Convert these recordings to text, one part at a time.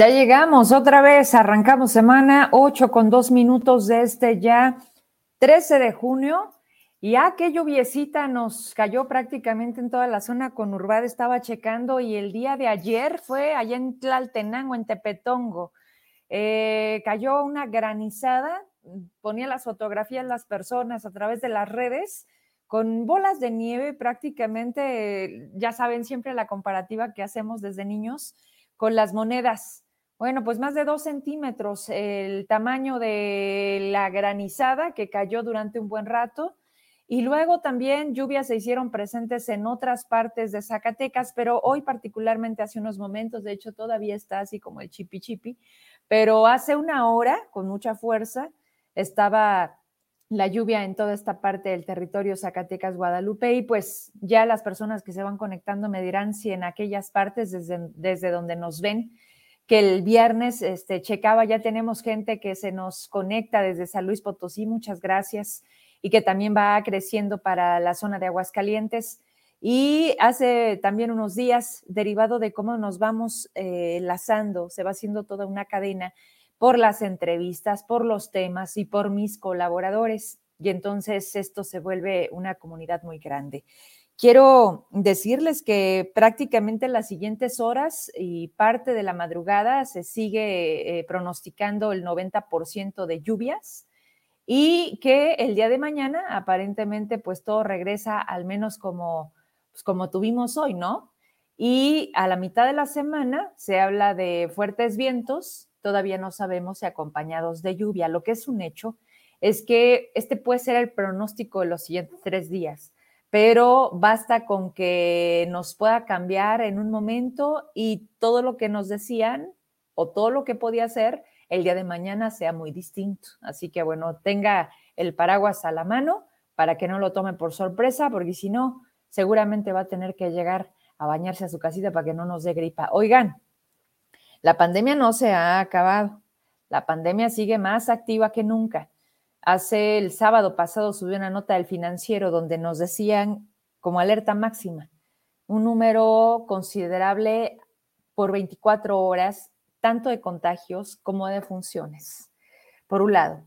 Ya llegamos otra vez, arrancamos semana 8 con 2 minutos de este ya 13 de junio. Y ya qué lluviecita nos cayó prácticamente en toda la zona conurbada, estaba checando y el día de ayer fue allá en Tlaltenango, en Tepetongo. Eh, cayó una granizada, ponía las fotografías las personas a través de las redes con bolas de nieve prácticamente, ya saben siempre la comparativa que hacemos desde niños con las monedas. Bueno, pues más de dos centímetros el tamaño de la granizada que cayó durante un buen rato. Y luego también lluvias se hicieron presentes en otras partes de Zacatecas, pero hoy particularmente hace unos momentos, de hecho todavía está así como el chipi chipi, pero hace una hora, con mucha fuerza, estaba la lluvia en toda esta parte del territorio Zacatecas, Guadalupe, y pues ya las personas que se van conectando me dirán si en aquellas partes desde, desde donde nos ven, que el viernes este, checaba, ya tenemos gente que se nos conecta desde San Luis Potosí, muchas gracias, y que también va creciendo para la zona de Aguascalientes. Y hace también unos días, derivado de cómo nos vamos eh, enlazando, se va haciendo toda una cadena por las entrevistas, por los temas y por mis colaboradores. Y entonces esto se vuelve una comunidad muy grande. Quiero decirles que prácticamente las siguientes horas y parte de la madrugada se sigue eh, pronosticando el 90% de lluvias y que el día de mañana aparentemente pues todo regresa al menos como, pues, como tuvimos hoy, ¿no? Y a la mitad de la semana se habla de fuertes vientos, todavía no sabemos si acompañados de lluvia. Lo que es un hecho es que este puede ser el pronóstico de los siguientes tres días, pero basta con que nos pueda cambiar en un momento y todo lo que nos decían o todo lo que podía ser el día de mañana sea muy distinto. Así que bueno, tenga el paraguas a la mano para que no lo tome por sorpresa, porque si no, seguramente va a tener que llegar a bañarse a su casita para que no nos dé gripa. Oigan, la pandemia no se ha acabado. La pandemia sigue más activa que nunca. Hace el sábado pasado subió una nota del financiero donde nos decían como alerta máxima, un número considerable por 24 horas, tanto de contagios como de funciones, por un lado.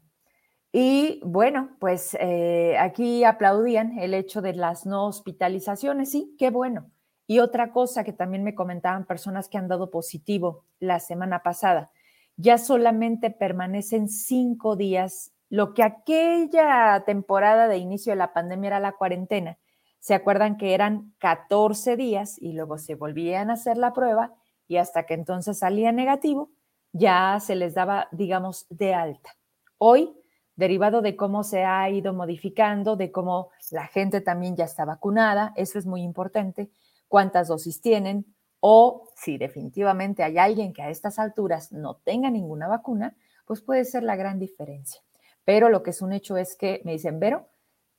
Y bueno, pues eh, aquí aplaudían el hecho de las no hospitalizaciones, sí, qué bueno. Y otra cosa que también me comentaban personas que han dado positivo la semana pasada, ya solamente permanecen cinco días, lo que aquella temporada de inicio de la pandemia era la cuarentena. Se acuerdan que eran 14 días y luego se volvían a hacer la prueba y hasta que entonces salía negativo, ya se les daba, digamos, de alta. Hoy, derivado de cómo se ha ido modificando, de cómo la gente también ya está vacunada, eso es muy importante, cuántas dosis tienen o si definitivamente hay alguien que a estas alturas no tenga ninguna vacuna, pues puede ser la gran diferencia. Pero lo que es un hecho es que me dicen, Vero,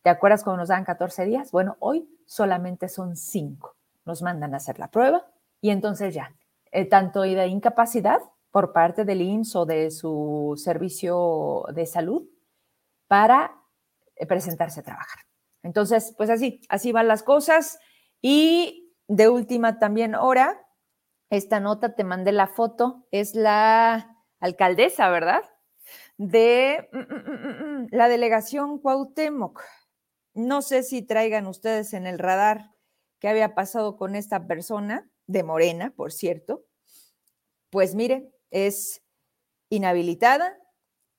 ¿te acuerdas cuando nos dan 14 días? Bueno, hoy solamente son 5. Nos mandan a hacer la prueba y entonces ya, eh, tanto de incapacidad por parte del IMSS o de su servicio de salud para eh, presentarse a trabajar. Entonces, pues así, así van las cosas y de última también hora, esta nota te mandé la foto, es la alcaldesa, ¿verdad? De mm, mm, mm, la delegación Cuauhtémoc. No sé si traigan ustedes en el radar qué había pasado con esta persona, de Morena, por cierto. Pues mire, es inhabilitada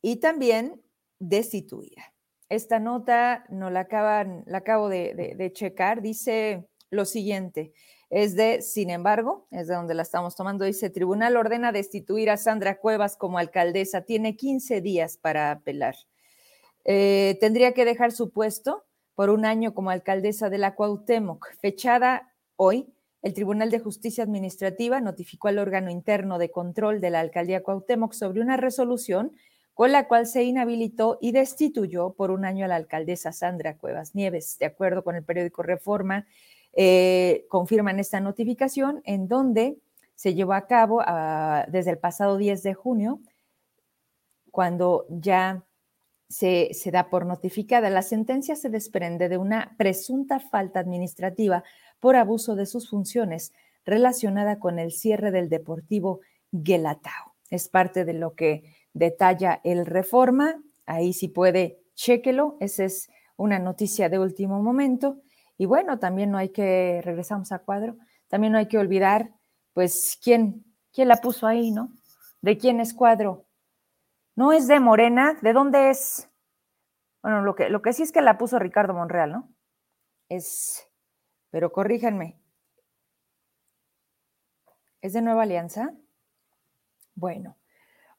y también destituida. Esta nota no la acaban, la acabo de checar, dice lo siguiente. Es de, sin embargo, es de donde la estamos tomando, dice, Tribunal ordena destituir a Sandra Cuevas como alcaldesa, tiene 15 días para apelar. Eh, tendría que dejar su puesto por un año como alcaldesa de la Cuauhtémoc. Fechada hoy, el Tribunal de Justicia Administrativa notificó al órgano interno de control de la alcaldía Cuauhtémoc sobre una resolución con la cual se inhabilitó y destituyó por un año a la alcaldesa Sandra Cuevas Nieves. De acuerdo con el periódico Reforma, eh, confirman esta notificación en donde se llevó a cabo ah, desde el pasado 10 de junio, cuando ya se, da por notificada. La sentencia se desprende de una presunta falta administrativa por abuso de sus funciones relacionada con el cierre del Deportivo Guelatao. Es parte de lo que detalla el Reforma. Ahí si puede, chéquelo. Esa es una noticia de último momento. Y bueno, también no hay que, regresamos a cuadro, también no hay que olvidar, pues, quién, quién la puso ahí, ¿no? ¿De quién es cuadro? No es de Morena, ¿de dónde es? Bueno, lo que, lo que sí es que la puso Ricardo Monreal, ¿no? Es, pero corríjanme, ¿es de Nueva Alianza? Bueno,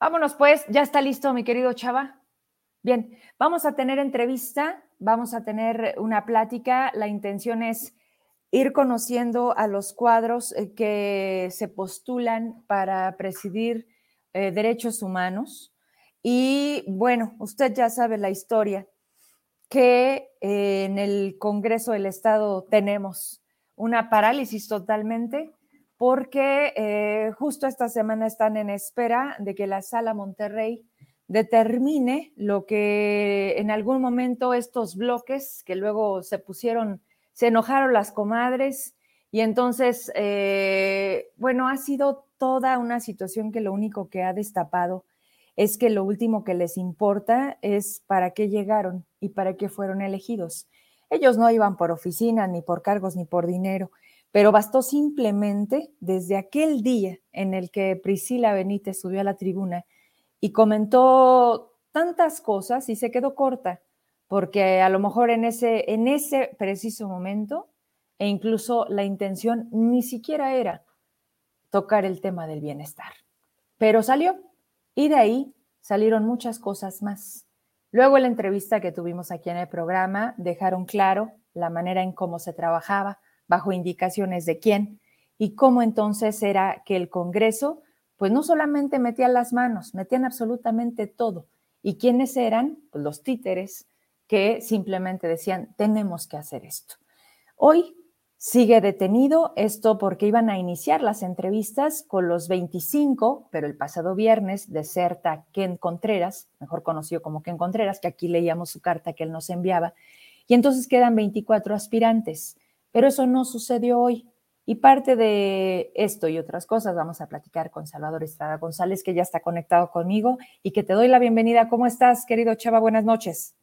vámonos pues, ya está listo mi querido Chava. Bien, vamos a tener entrevista, vamos a tener una plática. La intención es ir conociendo a los cuadros eh, que se postulan para presidir eh, derechos humanos. Y bueno, usted ya sabe la historia, que eh, en el Congreso del Estado tenemos una parálisis totalmente porque justo esta semana están en espera de que la Sala Monterrey determine lo que en algún momento estos bloques que luego se pusieron, se enojaron las comadres y entonces, eh, bueno, ha sido toda una situación que lo único que ha destapado es que lo último que les importa es para qué llegaron y para qué fueron elegidos. Ellos no iban por oficina, ni por cargos, ni por dinero, pero bastó simplemente desde aquel día en el que Priscila Benítez subió a la tribuna y comentó tantas cosas y se quedó corta, porque a lo mejor en ese, en ese preciso momento, e incluso la intención ni siquiera era tocar el tema del bienestar. Pero salió y de ahí salieron muchas cosas más. Luego la entrevista que tuvimos aquí en el programa dejaron claro la manera en cómo se trabajaba, bajo indicaciones de quién, y cómo entonces era que el Congreso pues no solamente metían las manos, metían absolutamente todo. ¿Y quiénes eran? Pues los títeres que simplemente decían, tenemos que hacer esto. Hoy sigue detenido esto porque iban a iniciar las entrevistas con los 25, pero el pasado viernes deserta Ken Contreras, mejor conocido como Ken Contreras, que aquí leíamos su carta que él nos enviaba, y entonces quedan 24 aspirantes, pero eso no sucedió hoy. Y parte de esto y otras cosas vamos a platicar con Salvador Estrada González, que ya está conectado conmigo y que te doy la bienvenida. ¿Cómo estás, querido Chava? Buenas noches.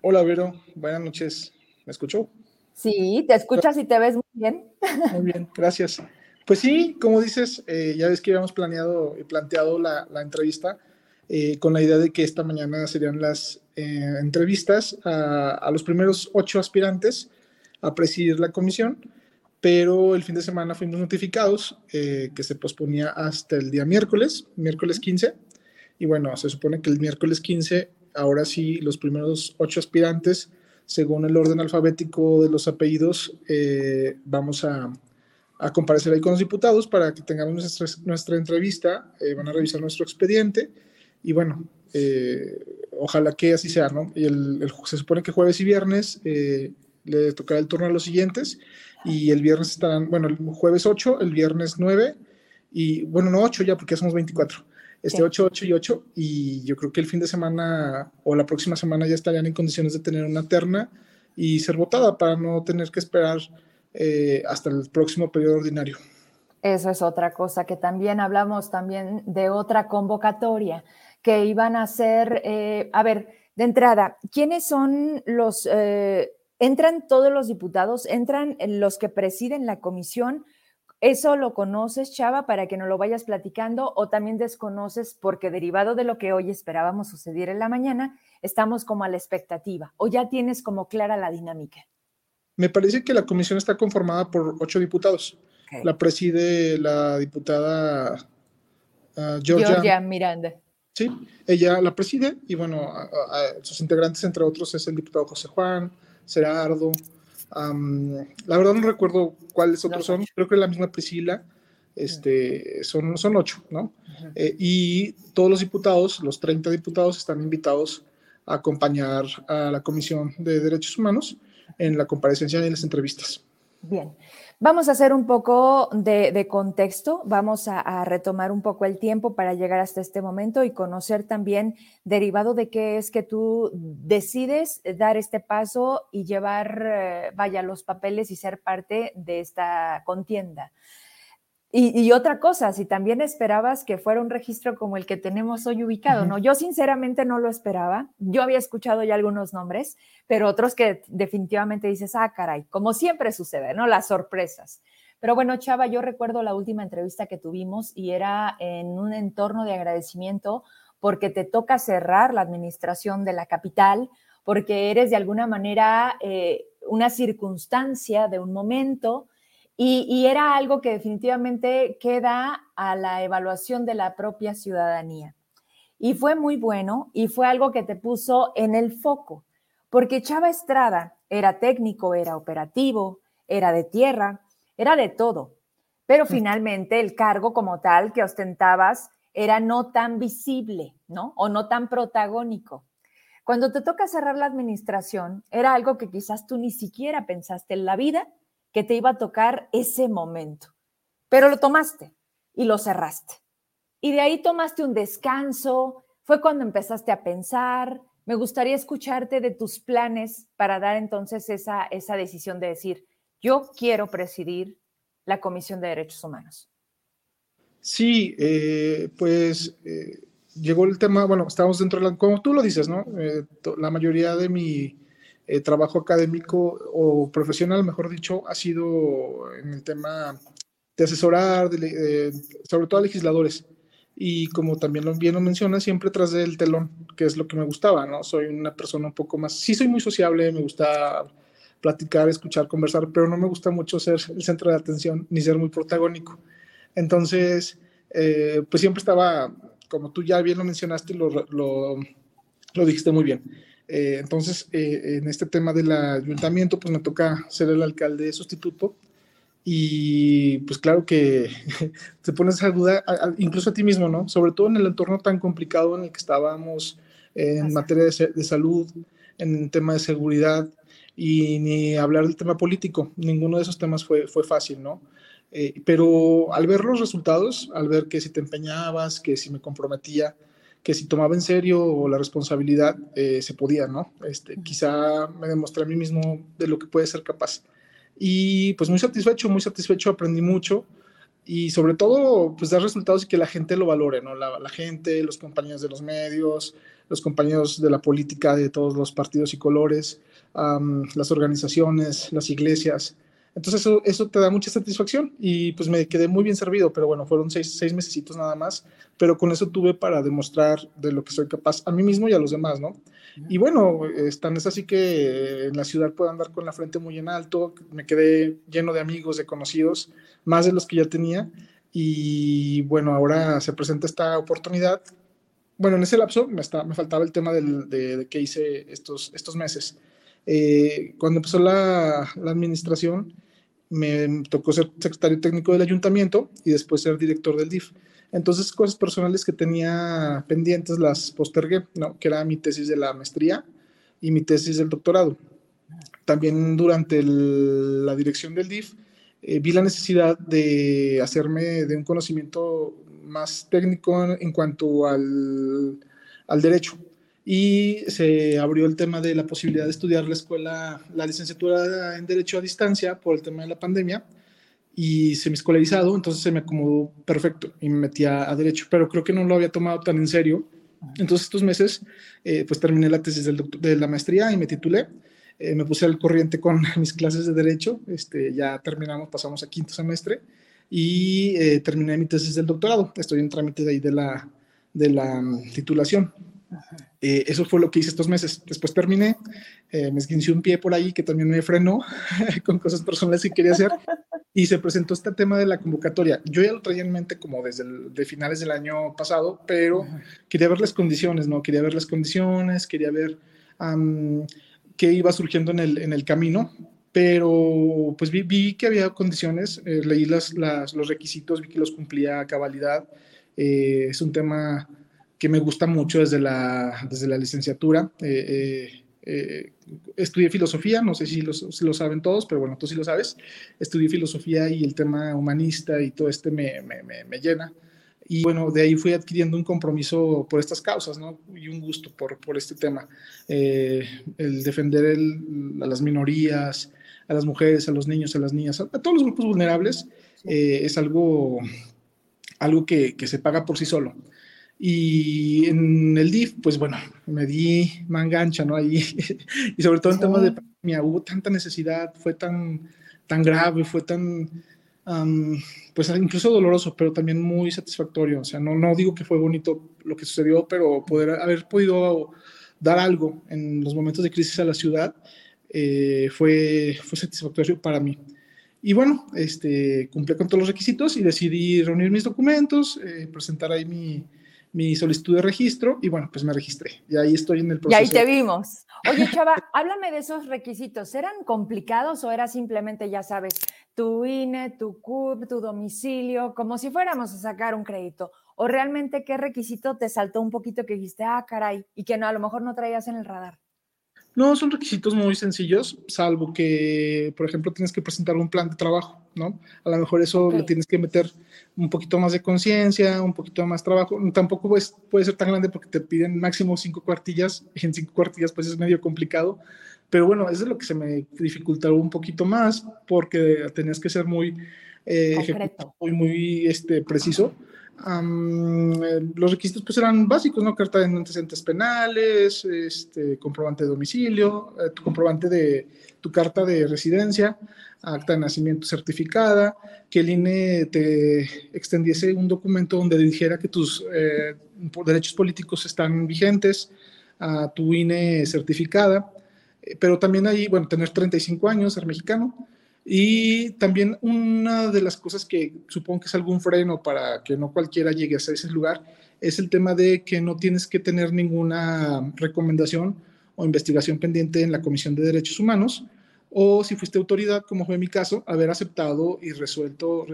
Hola, Vero. Buenas noches. ¿Me escuchó? Sí, te escuchas y te ves muy bien. Muy bien, gracias. Pues sí, como dices, eh, ya ves que habíamos planeado y planteado la, entrevista eh, con la idea de que esta mañana serían las eh, entrevistas a, los primeros ocho aspirantes a presidir la comisión, pero el fin de semana fuimos notificados eh, que se posponía hasta el día miércoles, miércoles 15, y bueno, se supone que el miércoles 15, ahora sí, los primeros ocho aspirantes, según el orden alfabético de los apellidos, eh, vamos a, a, comparecer ahí con los diputados para que tengamos nuestra, nuestra entrevista, eh, van a revisar nuestro expediente, y bueno, ojalá que así sea, ¿no? Y el, se supone que jueves y viernes le tocará el turno a los siguientes y el viernes estarán, bueno, el jueves 8, el viernes 9 y bueno, no 8 ya porque somos 24. Este 8, 8 y 8 y yo creo que el fin de semana o la próxima semana ya estarían en condiciones de tener una terna y ser votada para no tener que esperar eh, hasta el próximo periodo ordinario. Eso es otra cosa que también hablamos también de otra convocatoria que iban a ser, eh, a ver, de entrada, ¿quiénes son los eh, entran todos los diputados, entran los que presiden la comisión. ¿Eso lo conoces, Chava, para que no lo vayas platicando o también desconoces porque derivado de lo que hoy esperábamos suceder en la mañana, estamos como a la expectativa o ya tienes como clara la dinámica? Me parece que la comisión está conformada por ocho diputados. La preside la diputada ah, Georgia, Miranda. Sí, ella la preside y bueno, sus integrantes, entre otros, es el diputado José Juan, Gerardo. la verdad no recuerdo cuáles otros son, creo que la misma Priscila. Este, son, son ocho, ¿no? Eh, y todos los diputados, los 30 diputados, están invitados a acompañar a la Comisión de Derechos Humanos en la comparecencia y en las entrevistas. Bien, Vamos a hacer un poco de, contexto, vamos a, retomar un poco el tiempo para llegar hasta este momento y conocer también derivado de qué es que tú decides dar este paso y llevar, eh, vaya, los papeles y ser parte de esta contienda. Y, otra cosa, si también esperabas que fuera un registro como el que tenemos hoy ubicado, ¿no? Yo sinceramente no lo esperaba. Yo había escuchado ya algunos nombres, pero otros que definitivamente dices, ah, caray, como siempre sucede, ¿no? Las sorpresas. Pero bueno, Chava, yo recuerdo la última entrevista que tuvimos y era en un entorno de agradecimiento porque te toca cerrar la administración de la capital, porque eres de alguna manera eh, una circunstancia de un momento y, era algo que definitivamente queda a la evaluación de la propia ciudadanía. Y fue muy bueno y fue algo que te puso en el foco, porque Chava Estrada era técnico, era operativo, era de tierra, era de todo, pero finalmente el cargo como tal que ostentabas era no tan visible, ¿no? O no tan protagónico. Cuando te toca cerrar la administración, era algo que quizás tú ni siquiera pensaste en la vida que te iba a tocar ese momento, pero lo tomaste y lo cerraste. Y de ahí tomaste un descanso, fue cuando empezaste a pensar. Me gustaría escucharte de tus planes para dar entonces esa, esa decisión de decir, yo quiero presidir la Comisión de Derechos Humanos. Sí, eh, pues eh, llegó el tema, bueno, estamos dentro de la, como tú lo dices, ¿no? Eh, la mayoría de mi eh, trabajo académico o profesional, mejor dicho, ha sido en el tema de asesorar, sobre todo a legisladores. Y como también lo, bien lo menciona, siempre tras del telón, que es lo que me gustaba, ¿no? Soy una persona un poco más, sí soy muy sociable, me gusta platicar, escuchar, conversar, pero no me gusta mucho ser el centro de atención ni ser muy protagónico. Entonces, eh, pues siempre estaba, como tú ya bien lo mencionaste, lo, lo, lo dijiste muy bien, eh, entonces, eh, en este tema del ayuntamiento, pues me toca ser el alcalde sustituto. Y pues claro que te pones a duda, incluso a ti mismo, ¿no? Sobre todo en el entorno tan complicado en el que estábamos en materia de, salud, en el tema de seguridad y ni hablar del tema político. Ninguno de esos temas fue, fue fácil, ¿no? Eh, pero al ver los resultados, al ver que si te empeñabas, que si me comprometía, que si tomaba en serio la responsabilidad, eh, se podía, ¿no? Este, quizá me demostré a mí mismo de lo que puede ser capaz. Y pues muy satisfecho, muy satisfecho, aprendí mucho y sobre todo, pues dar resultados y que la gente lo valore, ¿no? La, la gente, los compañeros de los medios, los compañeros de la política de todos los partidos y colores, las organizaciones, las iglesias, entonces eso, eso te da mucha satisfacción y pues me quedé muy bien servido, pero bueno, fueron seis, seis mesecitos nada más, pero con eso tuve para demostrar de lo que soy capaz a mí mismo y a los demás, ¿no? Y bueno, tan es así que en la ciudad puedo andar con la frente muy en alto, me quedé lleno de amigos, de conocidos, más de los que ya tenía, y bueno, ahora se presenta esta oportunidad. Bueno, en ese lapso me, está, me faltaba el tema del, de, de que hice estos, estos meses. Eh, cuando empezó la, la, administración, me tocó ser secretario técnico del ayuntamiento y después ser director del DIF. Entonces, cosas personales que tenía pendientes las postergué, ¿no? que era mi tesis de la maestría y mi tesis del doctorado. También durante la dirección del DIF eh, vi la necesidad de hacerme de un conocimiento más técnico en, en cuanto al, al derecho y se abrió el tema de la posibilidad de estudiar la escuela, la licenciatura en Derecho a distancia por el tema de la pandemia y se me escolarizado, entonces se me acomodó perfecto y me metí a, Derecho, pero creo que no lo había tomado tan en serio. Entonces estos meses, eh, pues terminé la tesis del de la maestría y me titulé. Eh, me puse al corriente con mis clases de Derecho, este, ya terminamos, pasamos a quinto semestre y eh, terminé mi tesis del doctorado. Estoy en trámite de ahí de la, de la mm, titulación. Eh, eso fue lo que hice estos meses. Después terminé, eh, me esguincí un pie por ahí que también me frenó con cosas personales que quería hacer y se presentó este tema de la convocatoria. Yo ya lo traía en mente como desde de finales del año pasado, pero quería ver las condiciones, ¿no? Quería ver las condiciones, quería ver qué iba surgiendo en el, en el camino, pero pues vi, vi que había condiciones, eh, leí las, las, los requisitos, vi que los cumplía a cabalidad. es un tema que me gusta mucho desde la, desde la licenciatura. Eh, eh, eh, estudié filosofía, no sé si lo, si lo, saben todos, pero bueno, tú sí lo sabes. Estudié filosofía y el tema humanista y todo este me, me, me, llena. Y bueno, de ahí fui adquiriendo un compromiso por estas causas, ¿no? Y un gusto por, por este tema. el defender el, a las minorías, a las mujeres, a los niños, a las niñas, a, todos los grupos vulnerables eh, es algo, algo que, que, se paga por sí solo. Y en el DIF, pues bueno, me di mangancha, ¿no? Ahí, y sobre todo en temas de pandemia, hubo tanta necesidad, fue tan, tan grave, fue tan, pues incluso doloroso, pero también muy satisfactorio. O sea, no, no digo que fue bonito lo que sucedió, pero poder haber podido dar algo en los momentos de crisis a la ciudad eh, fue, fue satisfactorio para mí. Y bueno, este, cumplí con todos los requisitos y decidí reunir mis documentos, eh, presentar ahí mi, mi solicitud de registro y bueno, pues me registré. Y ahí estoy en el proceso. Y ahí te vimos. Oye, Chava, háblame de esos requisitos. ¿Eran complicados o era simplemente, ya sabes, tu INE, tu CUP, tu domicilio, como si fuéramos a sacar un crédito? ¿O realmente qué requisito te saltó un poquito que dijiste, ah, caray, y que no, a lo mejor no traías en el radar? No, son requisitos muy sencillos, salvo que, por ejemplo, tienes que presentar un plan de trabajo, ¿no? A lo mejor eso le tienes que meter un poquito más de conciencia, un poquito más trabajo. Tampoco puede ser tan grande porque te piden máximo cinco cuartillas. En cinco cuartillas, pues es medio complicado. Pero bueno, eso es lo que se me dificultó un poquito más porque tenías que ser muy, eh, muy, muy este, preciso los requisitos pues eran básicos, ¿no? Carta de antecedentes penales, este, comprobante de domicilio, eh, tu comprobante de tu carta de residencia, acta de nacimiento certificada, que el INE te extendiese un documento donde dijera que tus eh, derechos políticos están vigentes, a tu INE certificada, eh, pero también ahí, bueno, tener 35 años, ser mexicano, y también una de las cosas que supongo que es algún freno para que no cualquiera llegue a ese lugar es el tema de que no tienes que tener ninguna recomendación o investigación pendiente en la Comisión de Derechos Humanos o si fuiste autoridad, como fue mi caso, haber aceptado y resuelto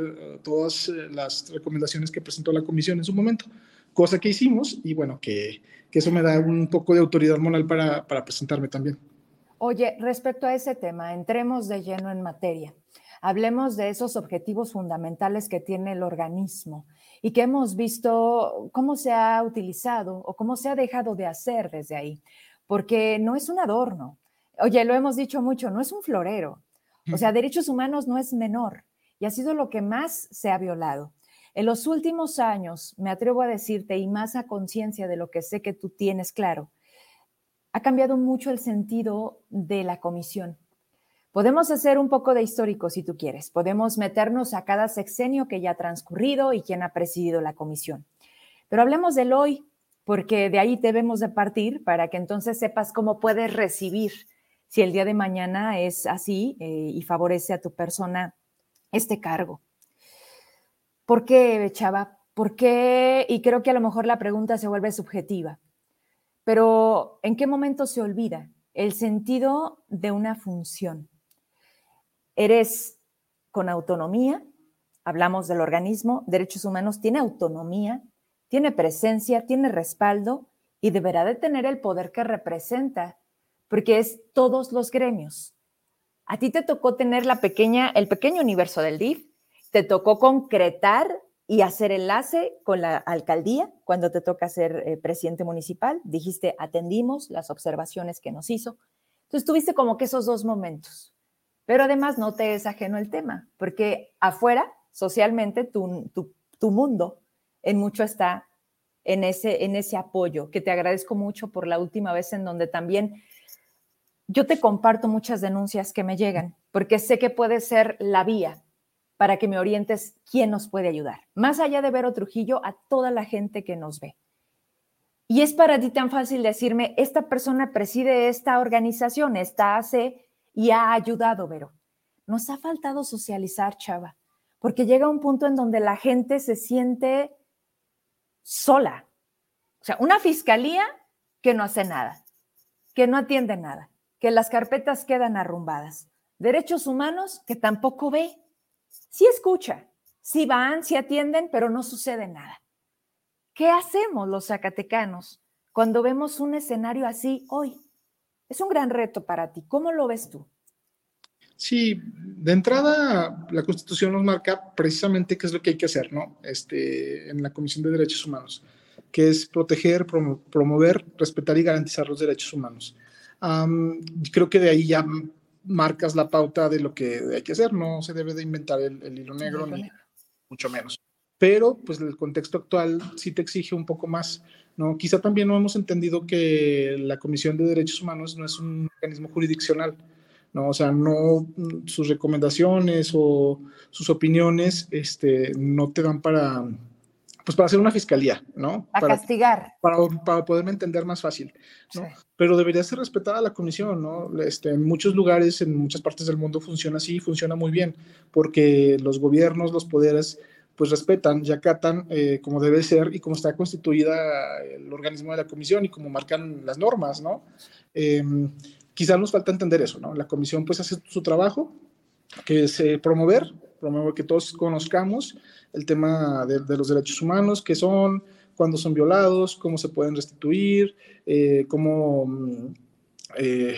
todas eh, las recomendaciones que presentó la comisión en su momento, cosa que hicimos y bueno, que, eso me da un poco de autoridad moral para presentarme también. Oye, respecto a ese tema, entremos de lleno en materia. Hablemos de esos objetivos fundamentales que tiene el organismo y que hemos visto cómo se ha utilizado o cómo se ha dejado de hacer desde ahí, porque no es un adorno. Oye, lo hemos dicho mucho, no es un florero. O sea, derechos humanos no es menor y ha sido lo que más se ha violado. En los últimos años, me atrevo a decirte, y más a conciencia de lo que sé que tú tienes claro, ha cambiado mucho el sentido de la comisión. Podemos hacer un poco de histórico si tú quieres. Podemos meternos a cada sexenio que ya ha transcurrido y quién ha presidido la comisión. Pero hablemos del hoy, porque de ahí debemos de partir para que entonces sepas cómo puedes recibir si el día de mañana es así eh, y favorece a tu persona este cargo. ¿Por qué, Chava? ¿Por qué? Y creo que a lo mejor la pregunta se vuelve subjetiva. Pero ¿en qué momento se olvida el sentido de una función? Eres con autonomía, hablamos del organismo, derechos humanos, tiene autonomía, tiene presencia, tiene respaldo y deberá de tener el poder que representa, porque es todos los gremios. A ti te tocó tener la pequeña, el pequeño universo del DIF, te tocó concretar y hacer enlace con la alcaldía cuando te toca ser eh, presidente municipal. Dijiste, atendimos las observaciones que nos hizo. Entonces tuviste como que esos dos momentos. Pero además no te es ajeno el tema, porque afuera, socialmente, tu, tu, tu mundo en mucho está en ese, en ese apoyo, que te agradezco mucho por la última vez en donde también yo te comparto muchas denuncias que me llegan, porque sé que puede ser la vía para que me orientes quién nos puede ayudar. Más allá de Vero Trujillo, a toda la gente que nos ve. Y es para ti tan fácil decirme, esta persona preside esta organización, esta hace y ha ayudado, Vero. Nos ha faltado socializar, chava, porque llega un punto en donde la gente se siente sola. O sea, una fiscalía que no hace nada, que no atiende nada, que las carpetas quedan arrumbadas. Derechos humanos que tampoco ve sí escucha, sí van, sí atienden, pero no sucede nada. ¿Qué hacemos los zacatecanos cuando vemos un escenario así hoy? Es un gran reto para ti. ¿Cómo lo ves tú? Sí, de entrada la Constitución nos marca precisamente qué es lo que hay que hacer, ¿no? Este, en la Comisión de Derechos Humanos, que es proteger, promover, respetar y garantizar los derechos humanos. creo que de ahí ya marcas la pauta de lo que hay que hacer, no se debe de inventar el, hilo negro mucho menos. Pero pues el contexto actual sí te exige un poco más, ¿no? Quizá también no hemos entendido que la Comisión de Derechos Humanos no es un mecanismo jurisdiccional, ¿no? O sea, no sus recomendaciones o sus opiniones este, no te dan para, pues para hacer una fiscalía, ¿no? para, castigar. Para, para, poderme entender más fácil, ¿no? Pero debería ser respetada la comisión, ¿no? Este, en muchos lugares, en muchas partes del mundo funciona así, funciona muy bien, porque los gobiernos, los poderes, pues respetan y acatan eh, como debe ser y como está constituida el organismo de la comisión y como marcan las normas, ¿no? Eh, quizás nos falta entender eso, ¿no? La comisión pues hace su trabajo, que es eh, promover, promover que todos conozcamos el tema de, los derechos humanos, qué son, cuándo son violados, cómo se pueden restituir, eh, cómo, mm, eh,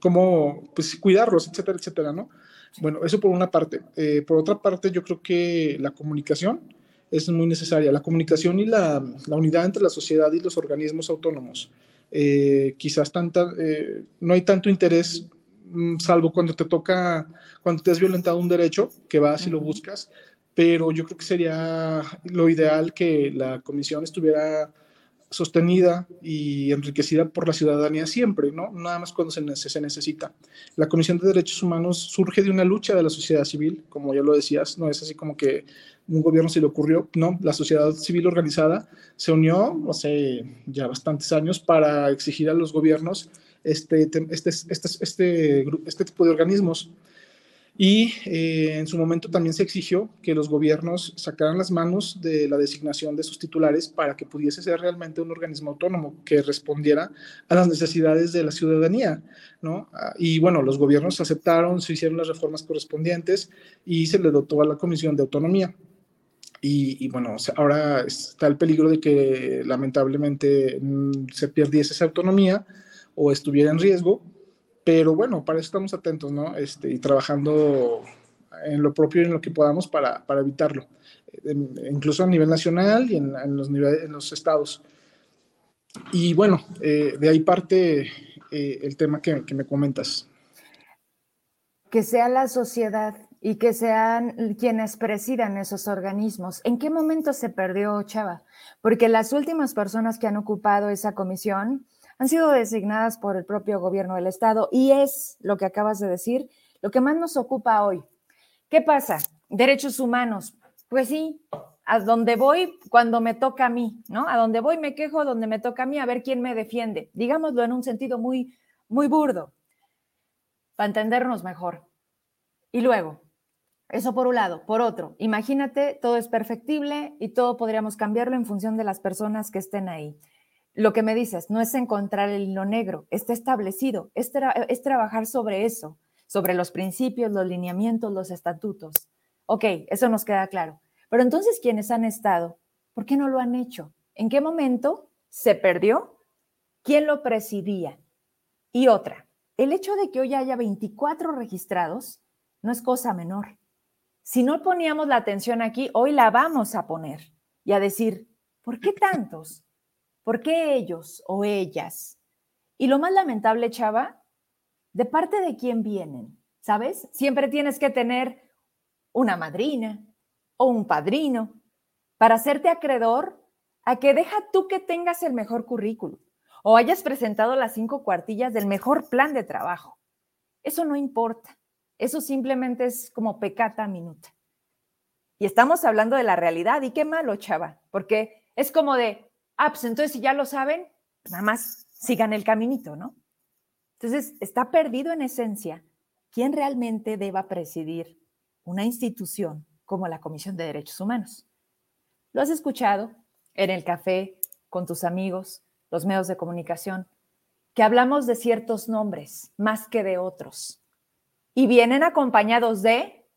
cómo pues, cuidarlos, etcétera, etcétera, ¿no? Bueno, eso por una parte. por otra parte, yo creo que la comunicación es muy necesaria, la comunicación y la, la unidad entre la sociedad y los organismos autónomos. Eh, quizás tanta, eh, no hay tanto interés, salvo cuando te toca, cuando te has violentado un derecho, que vas y lo buscas, pero yo creo que sería lo ideal que la comisión estuviera sostenida y enriquecida por la ciudadanía siempre, ¿no? Nada más cuando se, se, necesita. La Comisión de Derechos Humanos surge de una lucha de la sociedad civil, como ya lo decías, no es así como que un gobierno se le ocurrió, no, la sociedad civil organizada se unió hace ya bastantes años para exigir a los gobiernos este, este, este, este, este tipo de organismos. Y eh, en su momento también se exigió que los gobiernos sacaran las manos de la designación de sus titulares para que pudiese ser realmente un organismo autónomo que respondiera a las necesidades de la ciudadanía, ¿no? Ah, y bueno, los gobiernos aceptaron, se hicieron las reformas correspondientes y se le dotó a la Comisión de Autonomía. Y, bueno, ahora está el peligro de que lamentablemente mm, se perdiese esa autonomía o estuviera en riesgo, pero bueno, para eso estamos atentos, ¿no? Este, y trabajando en lo propio y en lo que podamos para, para evitarlo, incluso a nivel nacional y en, los, niveles, en los estados. Y bueno, eh, de ahí parte eh, el tema que, que me comentas. Que sea la sociedad y que sean quienes presidan esos organismos. ¿En qué momento se perdió Chava? Porque las últimas personas que han ocupado esa comisión han sido designadas por el propio gobierno del Estado y es lo que acabas de decir, lo que más nos ocupa hoy. ¿Qué pasa? Derechos humanos. Pues sí, a donde voy cuando me toca a mí, ¿no? A donde voy me quejo, donde me toca a mí, a ver quién me defiende. Digámoslo en un sentido muy, muy burdo, para entendernos mejor. Y luego, eso por un lado. Por otro, imagínate, todo es perfectible y todo podríamos cambiarlo en función de las personas que estén ahí. Lo que me dices no es encontrar el hilo negro, está establecido, es, trabajar sobre eso, sobre los principios, los lineamientos, los estatutos. Ok, eso nos queda claro. Pero entonces, ¿quiénes han estado? ¿Por qué no lo han hecho? ¿En qué momento se perdió? ¿Quién lo presidía? Y otra, el hecho de que hoy haya 24 registrados no es cosa menor. Si no poníamos la atención aquí, hoy la vamos a poner y a decir, ¿por qué tantos? ¿Por qué ellos o ellas? Y lo más lamentable, Chava, ¿de parte de quién vienen? ¿Sabes? Siempre tienes que tener una madrina o un padrino para hacerte acreedor a que deja tú que tengas el mejor currículum o hayas presentado las cinco cuartillas del mejor plan de trabajo. Eso no importa. Eso simplemente es como pecata minuta. Y estamos hablando de la realidad. Y qué malo, chava, porque es como de, ah, pues entonces si ya lo saben, nada más sigan el caminito, ¿no? Entonces, está perdido en esencia quién realmente deba presidir una institución como la Comisión de Derechos Humanos. Lo has escuchado en el café, con tus amigos, los medios de comunicación, que hablamos de ciertos nombres más que de otros y vienen acompañados de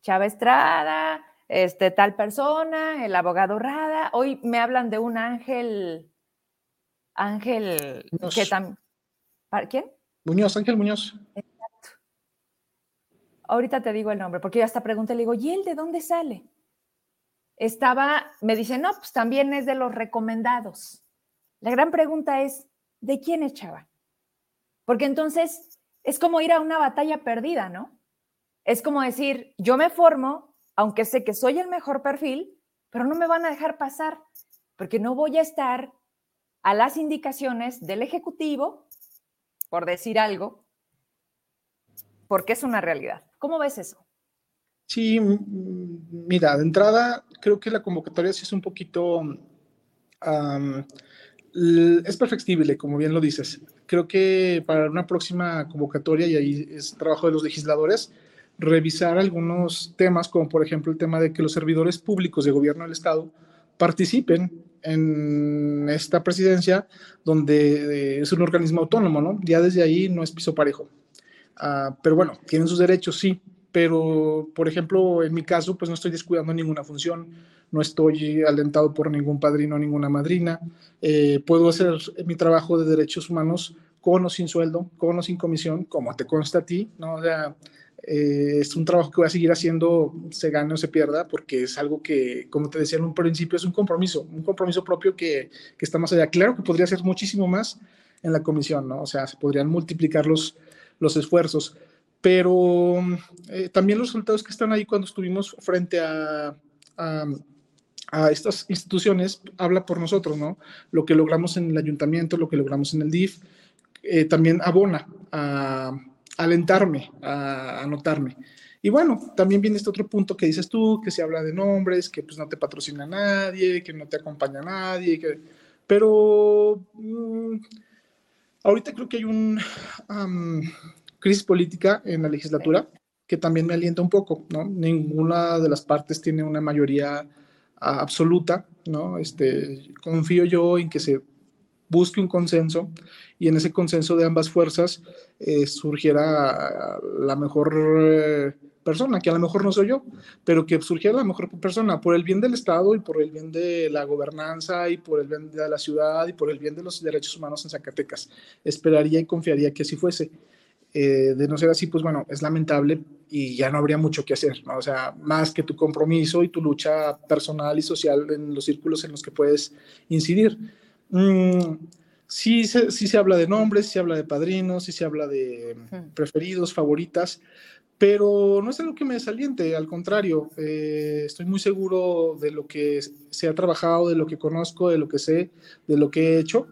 Chávez Estrada, este, tal persona, el abogado Rada. Hoy me hablan de un ángel, ángel, que también, ¿quién? Muñoz, Ángel Muñoz. Exacto. Ahorita te digo el nombre, porque yo hasta pregunté, le digo, ¿y él de dónde sale? Estaba, me dice, no, pues también es de los recomendados. La gran pregunta es, ¿de quién es Chava? Porque entonces es como ir a una batalla perdida, ¿no? Es como decir, yo me formo aunque sé que soy el mejor perfil, pero no me van a dejar pasar, porque no voy a estar a las indicaciones del Ejecutivo, por decir algo, porque es una realidad. ¿Cómo ves eso? Sí, mira, de entrada creo que la convocatoria sí es un poquito, es perfectible, como bien lo dices. Creo que para una próxima convocatoria, y ahí es trabajo de los legisladores, revisar algunos temas, como por ejemplo el tema de que los servidores públicos de gobierno del Estado participen en esta presidencia, donde eh, es un organismo autónomo, ¿no? Ya desde ahí no es piso parejo. Ah, pero bueno, tienen sus derechos, sí, pero por ejemplo, en mi caso, pues no estoy descuidando ninguna función, no estoy alentado por ningún padrino, ninguna madrina, eh, puedo hacer mi trabajo de derechos humanos con o sin sueldo, con o sin comisión, como te consta a ti, ¿no? O sea, eh, es un trabajo que voy a seguir haciendo, se gane o se pierda, porque es algo que, como te decía en un principio, es un compromiso, un compromiso propio que, que está más allá. Claro que podría ser muchísimo más en la comisión, ¿no? O sea, se podrían multiplicar los, los esfuerzos, pero eh, también los resultados que están ahí cuando estuvimos frente a, a, estas instituciones habla por nosotros, ¿no? Lo que logramos en el ayuntamiento, lo que logramos en el DIF, eh, también abona a alentarme, a anotarme. Y bueno, también viene este otro punto que dices tú, que se habla de nombres, que pues no te patrocina nadie, que no te acompaña nadie, pero mm, ahorita creo que hay un crisis política en la legislatura que también me alienta un poco, ¿no? Ninguna de las partes tiene una mayoría absoluta, ¿no? Este, confío yo en que se busque un consenso y en ese consenso de ambas fuerzas eh, surgiera la mejor eh, persona, que a lo mejor no soy yo, pero que surgiera la mejor persona por el bien del Estado y por el bien de la gobernanza y por el bien de la ciudad y por el bien de los derechos humanos en Zacatecas. Esperaría y confiaría que así fuese. Eh, de no ser así, pues bueno, es lamentable y ya no habría mucho que hacer. O sea, más que tu compromiso y tu lucha personal y social en los círculos en los que puedes incidir. Mm, sí, se, sí se habla de nombres, sí se habla de padrinos, sí se habla de preferidos, favoritas, pero no es algo que me desaliente, al contrario, eh, estoy muy seguro de lo que se ha trabajado, de lo que conozco, de lo que sé, de lo que he hecho,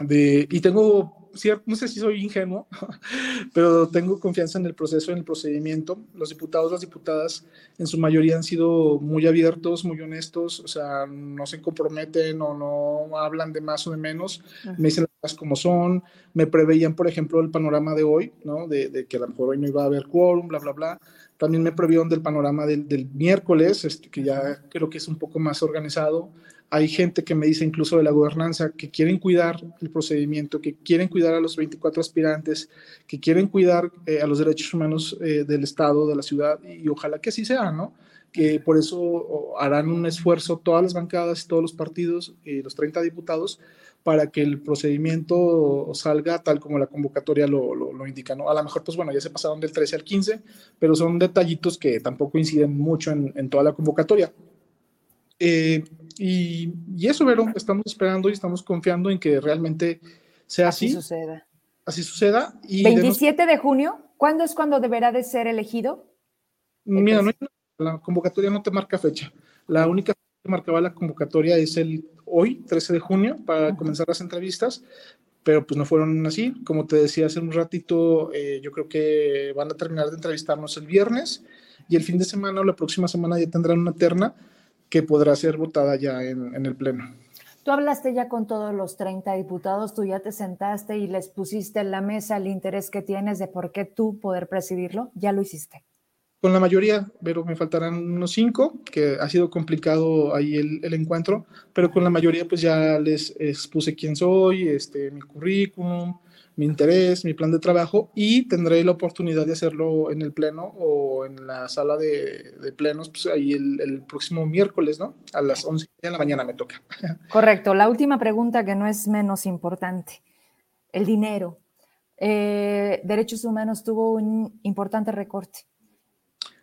de, y tengo no sé si soy ingenuo, pero tengo confianza en el proceso, en el procedimiento. Los diputados, las diputadas, en su mayoría han sido muy abiertos, muy honestos, o sea, no se comprometen o no hablan de más o de menos, me dicen las cosas como son, me preveían, por ejemplo, el panorama de hoy, ¿no? De, que a lo mejor hoy no iba a haber quórum, bla, bla, bla. También me previeron del panorama del, del miércoles, este, que ya creo que es un poco más organizado hay gente que me dice incluso de la gobernanza que quieren cuidar el procedimiento, que quieren cuidar a los 24 aspirantes, que quieren cuidar eh, a los derechos humanos eh, del Estado, de la ciudad, y ojalá que así sea, ¿no? Que por eso harán un esfuerzo todas las bancadas todos los partidos los 30 diputados para que el procedimiento salga tal como la convocatoria lo, lo, indica, ¿no? A lo mejor, pues bueno, ya se pasaron del 13 al 15, pero son detallitos que tampoco inciden mucho en, en toda la convocatoria. Eh, y, eso, Vero, estamos esperando y estamos confiando en que realmente sea así. Así suceda. Así suceda. Y 27 de, junio, ¿cuándo es cuando deberá de ser elegido? Mira, la convocatoria no te marca fecha. La única fecha que marcaba la convocatoria es el hoy, 13 de junio, para comenzar las entrevistas, pero pues no fueron así. Como te decía hace un ratito, eh, yo creo que van a terminar de entrevistarnos el viernes y el fin de semana o la próxima semana ya tendrán una terna que podrá ser votada ya en, el Pleno. Tú hablaste ya con todos los 30 diputados, tú ya te sentaste y les pusiste en la mesa el interés que tienes de por qué tú poder presidirlo, ya lo hiciste. Con la mayoría, pero me faltarán unos cinco, que ha sido complicado ahí el, el encuentro, pero con la mayoría pues ya les expuse quién soy, este, mi currículum, mi interés, mi plan de trabajo y tendré la oportunidad de hacerlo en el pleno o en la sala de, de plenos, pues ahí el, el, próximo miércoles, ¿no? A las 11 de la mañana me toca. Correcto. La última pregunta que no es menos importante, el dinero. Eh, Derechos Humanos tuvo un importante recorte.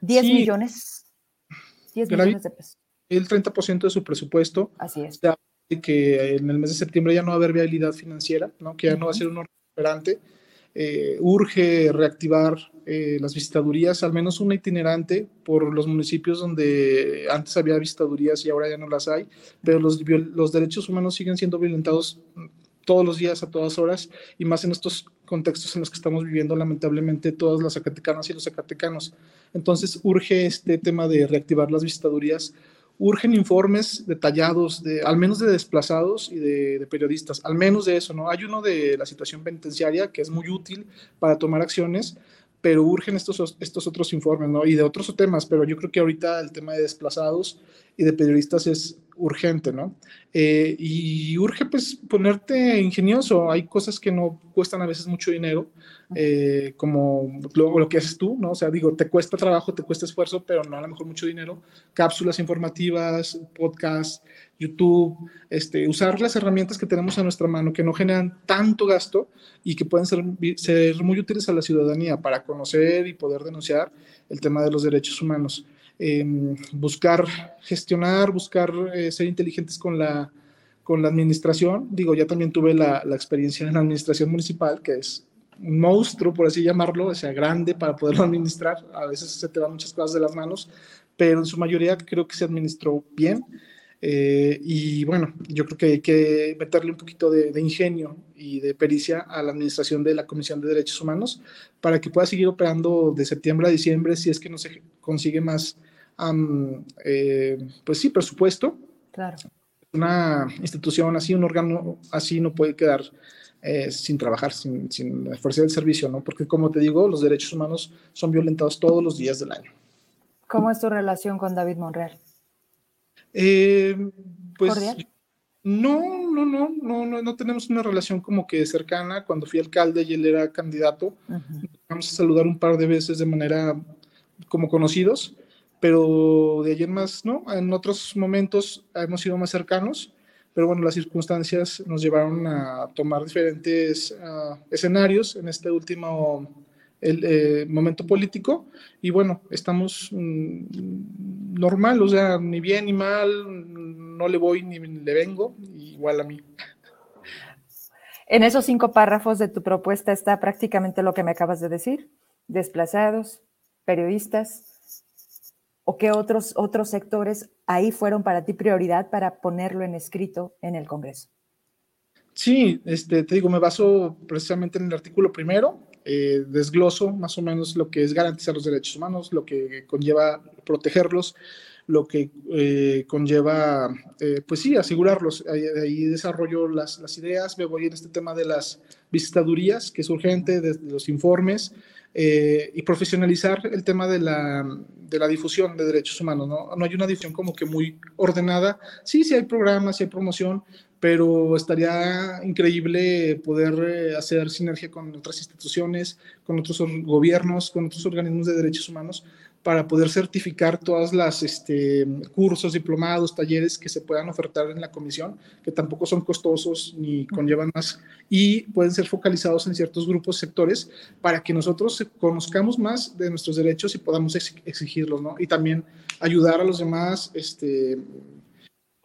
10 millones. 10 millones de pesos. El 30% de su presupuesto. Así es. que en el mes de septiembre ya no va a haber viabilidad financiera, ¿no? que ya no va a ser un eh, urge reactivar eh, las visitadurías, al menos una itinerante por los municipios donde antes había visitadurías y ahora ya no las hay, pero los, los derechos humanos siguen siendo violentados todos los días, a todas horas, y más en estos contextos en los que estamos viviendo, lamentablemente, todas las zacatecanas y los zacatecanos. Entonces, urge este tema de reactivar las visitadurías, urgen informes detallados, de, al menos de desplazados y de, periodistas, al menos de eso, ¿no? Hay uno de la situación penitenciaria que es muy útil para tomar acciones, pero urgen estos, estos otros informes, ¿no? Y de otros temas, pero yo creo que ahorita el tema de desplazados y de periodistas es urgente, ¿no? Eh, y urge pues ponerte ingenioso, hay cosas que no cuestan a veces mucho dinero, eh, como lo, lo, que haces tú, ¿no? O sea, digo, te cuesta trabajo, te cuesta esfuerzo, pero no a lo mejor mucho dinero, cápsulas informativas, podcast, YouTube, este, usar las herramientas que tenemos a nuestra mano que no generan tanto gasto y que pueden ser, ser muy útiles a la ciudadanía para conocer y poder denunciar el tema de los derechos humanos. Em, buscar gestionar, buscar eh, ser inteligentes con la, con la administración. Digo, ya también tuve la, la, experiencia en la administración municipal, que es un monstruo, por así llamarlo, o sea, grande para poderlo administrar. A veces se te van muchas cosas de las manos, pero en su mayoría creo que se administró bien. Eh, y bueno, yo creo que hay que meterle un poquito de, de, ingenio y de pericia a la administración de la Comisión de Derechos Humanos para que pueda seguir operando de septiembre a diciembre si es que no se consigue más, eh, pues sí, presupuesto. Claro. Una institución así, un órgano así no puede quedar eh, sin trabajar, sin, sin fuerza del servicio, ¿no? Porque como te digo, los derechos humanos son violentados todos los días del año. ¿Cómo es tu relación con David Monreal? Eh, pues no, no, no, no, no, no tenemos una relación como que cercana. Cuando fui alcalde y él era candidato, vamos a saludar un par de veces de manera como conocidos, pero de ayer más, ¿no? En otros momentos hemos sido más cercanos, pero bueno, las circunstancias nos llevaron a tomar diferentes uh, escenarios en este último el eh, momento político y bueno, estamos mm, normal, o sea, ni bien ni mal, no le voy ni le vengo, igual a mí. En esos cinco párrafos de tu propuesta está prácticamente lo que me acabas de decir, desplazados, periodistas, o qué otros, otros sectores ahí fueron para ti prioridad para ponerlo en escrito en el Congreso. Sí, este, te digo, me baso precisamente en el artículo primero, eh, desgloso más o menos lo que es garantizar los derechos humanos, lo que conlleva protegerlos, lo que eh, conlleva, eh, pues sí, asegurarlos. Ahí, ahí desarrollo las, ideas, me voy en este tema de las visitadurías, que es urgente, de, de los informes, eh, y profesionalizar el tema de la, de la, difusión de derechos humanos. ¿no? no hay una difusión como que muy ordenada. Sí, sí hay programas, sí hay promoción, pero estaría increíble poder eh, hacer sinergia con otras instituciones, con otros gobiernos, con otros organismos de derechos humanos para poder certificar todas las este, cursos, diplomados, talleres que se puedan ofertar en la comisión, que tampoco son costosos ni conllevan más, y pueden ser focalizados en ciertos grupos, sectores, para que nosotros conozcamos más de nuestros derechos y podamos exigirlos, ¿no? Y también ayudar a los demás, este,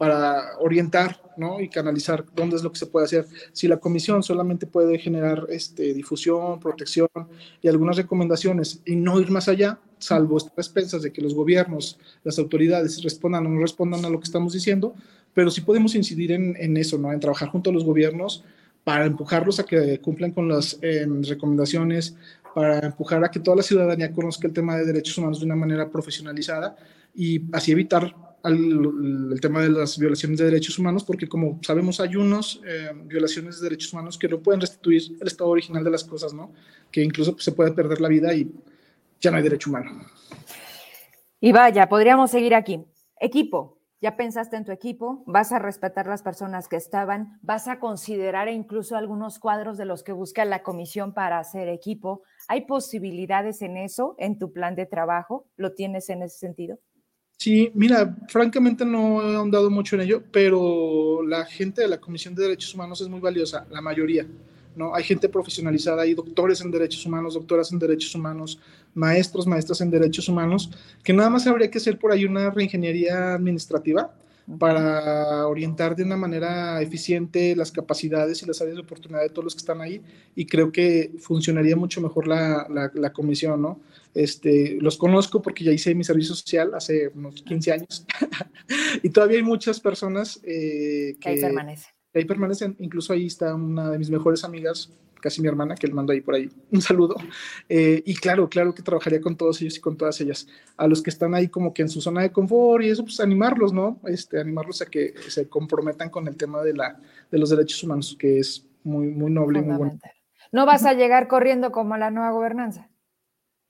para orientar ¿no? y canalizar dónde es lo que se puede hacer. Si la comisión solamente puede generar este, difusión, protección y algunas recomendaciones y no ir más allá, salvo estas expensas de que los gobiernos, las autoridades respondan o no respondan a lo que estamos diciendo, pero sí podemos incidir en, en eso, ¿no? en trabajar junto a los gobiernos para empujarlos a que cumplan con las eh, recomendaciones, para empujar a que toda la ciudadanía conozca el tema de derechos humanos de una manera profesionalizada y así evitar al, el tema de las violaciones de derechos humanos, porque como sabemos hay unos eh, violaciones de derechos humanos que no pueden restituir el estado original de las cosas, ¿no? Que incluso pues, se puede perder la vida y ya no hay derecho humano. Y vaya, podríamos seguir aquí. Equipo, ya pensaste en tu equipo, vas a respetar las personas que estaban, vas a considerar incluso algunos cuadros de los que busca la comisión para hacer equipo. ¿Hay posibilidades en eso, en tu plan de trabajo? ¿Lo tienes en ese sentido? Sí, mira, francamente no he ahondado mucho en ello, pero la gente de la Comisión de Derechos Humanos es muy valiosa, la mayoría. ¿no? Hay gente profesionalizada, hay doctores en derechos humanos, doctoras en derechos humanos, maestros, maestras en derechos humanos, que nada más habría que hacer por ahí una reingeniería administrativa para orientar de una manera eficiente las capacidades y las áreas de oportunidad de todos los que están ahí y creo que funcionaría mucho mejor la, la, comisión, ¿no? Este, los conozco porque ya hice mi servicio social hace unos 15 años y todavía hay muchas personas eh, que, ahí permanecen. ahí permanecen, incluso ahí está una de mis mejores amigas, casi mi hermana, que le mando ahí por ahí un saludo. Eh, y claro, claro que trabajaría con todos ellos y con todas ellas. A los que están ahí como que en su zona de confort y eso, pues animarlos, ¿no? Este, animarlos a que se comprometan con el tema de, la, de los derechos humanos, que es muy, muy noble y muy bueno. ¿No vas a llegar corriendo como la nueva gobernanza?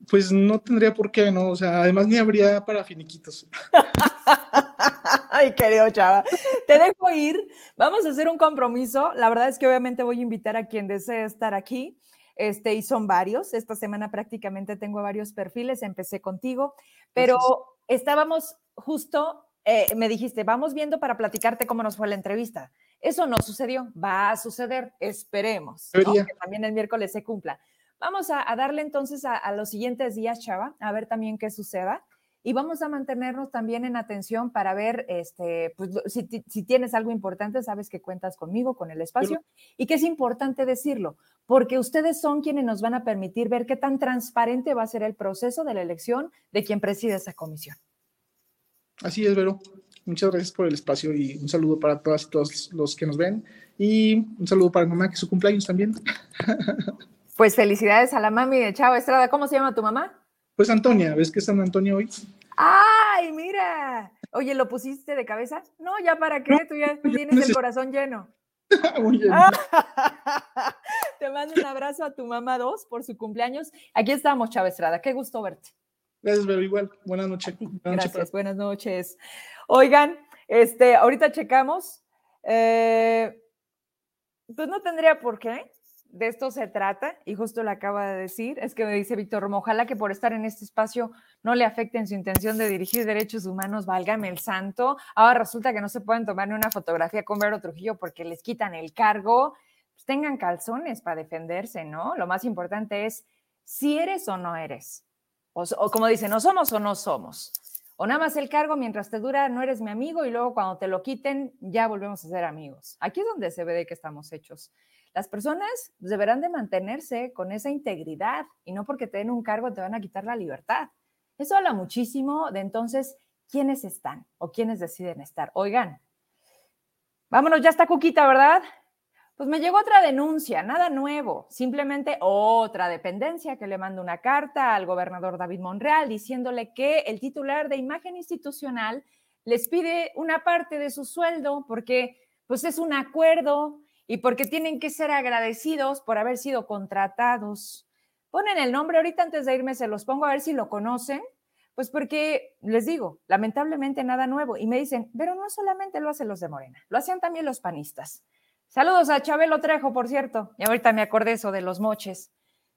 Pues no tendría por qué, ¿no? O sea, además ni habría para finiquitos. Ay, querido chava. Te dejo ir. Vamos a hacer un compromiso. La verdad es que obviamente voy a invitar a quien desee estar aquí. Este, y son varios. Esta semana prácticamente tengo varios perfiles. Empecé contigo, pero estábamos justo, eh, me dijiste, vamos viendo para platicarte cómo nos fue la entrevista. Eso no sucedió. Va a suceder. Esperemos. Que también el miércoles se cumpla. Vamos a, darle entonces a, a, los siguientes días, Chava, a ver también qué suceda y vamos a mantenernos también en atención para ver este, pues, si, tienes algo importante, sabes que cuentas conmigo, con el espacio, y que es importante decirlo, porque ustedes son quienes nos van a permitir ver qué tan transparente va a ser el proceso de la elección de quien preside esa comisión. Así es, Vero. Muchas gracias por el espacio y un saludo para todas y todos los que nos ven. Y un saludo para mamá, que es su cumpleaños también. Pues felicidades a la mami de Chavo Estrada. ¿Cómo se llama tu mamá? Pues Antonia, ¿ves que es San Antonio hoy? ¡Ay, mira! Oye, ¿lo pusiste de cabeza? No, ya para qué, tú ya tienes el corazón lleno. Lleno. Te mando un abrazo a tu mamá dos por su cumpleaños. Aquí estamos, Chávez Estrada. Qué gusto verte. Gracias, pero igual. Buenas noches. Gracias, buenas noches. Oigan, este, ahorita checamos. Eh, pues no tendría por qué, de esto se trata, y justo lo acaba de decir, es que me dice Víctor Romo, ojalá que por estar en este espacio no le afecten su intención de dirigir derechos humanos, válgame el santo. Ahora resulta que no se pueden tomar ni una fotografía con Vero Trujillo porque les quitan el cargo. Pues tengan calzones para defenderse, ¿no? Lo más importante es si eres o no eres. O, o como dicen, no somos o no somos. O nada más el cargo mientras te dura, no eres mi amigo y luego cuando te lo quiten, ya volvemos a ser amigos. Aquí es donde se ve de que estamos hechos. Las personas deberán de mantenerse con esa integridad y no porque te den un cargo te van a quitar la libertad. Eso habla muchísimo de entonces quiénes están o quiénes deciden estar. Oigan, vámonos, ya está Cuquita, ¿verdad? Pues me llegó otra denuncia, nada nuevo, simplemente otra dependencia que le manda una carta al gobernador David Monreal diciéndole que el titular de imagen institucional les pide una parte de su sueldo porque pues es un acuerdo y porque tienen que ser agradecidos por haber sido contratados. Ponen el nombre, ahorita antes de irme se los pongo a ver si lo conocen, pues porque les digo, lamentablemente nada nuevo. Y me dicen, pero no solamente lo hacen los de Morena, lo hacían también los panistas. Saludos a Chabelo Trejo, por cierto, y ahorita me acordé eso de los moches.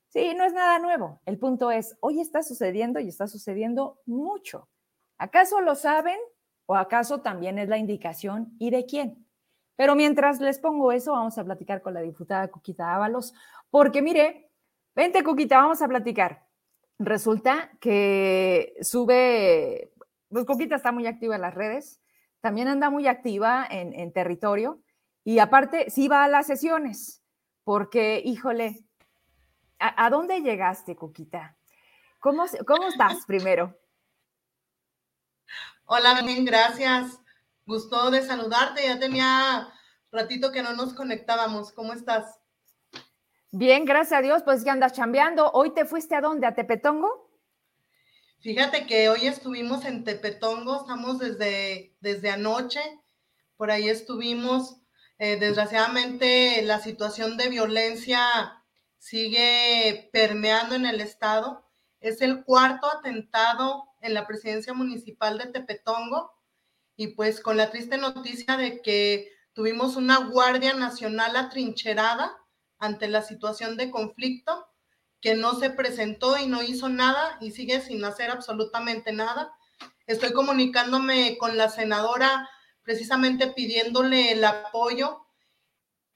Sí, no es nada nuevo. El punto es, hoy está sucediendo y está sucediendo mucho. ¿Acaso lo saben o acaso también es la indicación y de quién? Pero mientras les pongo eso, vamos a platicar con la diputada Cuquita Ábalos, porque mire, vente Cuquita, vamos a platicar. Resulta que sube, pues Cuquita está muy activa en las redes, también anda muy activa en, territorio y aparte sí va a las sesiones, porque, híjole, ¿a, dónde llegaste, Cuquita? ¿Cómo, ¿Cómo estás primero? Hola, bien, gracias. Gusto de saludarte. Ya tenía ratito que no nos conectábamos. ¿Cómo estás? Bien, gracias a Dios. Pues ya andas chambeando. ¿Hoy te fuiste a dónde? ¿A Tepetongo? Fíjate que hoy estuvimos en Tepetongo. Estamos desde, desde anoche. Por ahí estuvimos. Eh, desgraciadamente, la situación de violencia sigue permeando en el estado. Es el cuarto atentado en la presidencia municipal de Tepetongo y pues con la triste noticia de que tuvimos una Guardia Nacional atrincherada ante la situación de conflicto, que no se presentó y no hizo nada y sigue sin hacer absolutamente nada. Estoy comunicándome con la senadora precisamente pidiéndole el apoyo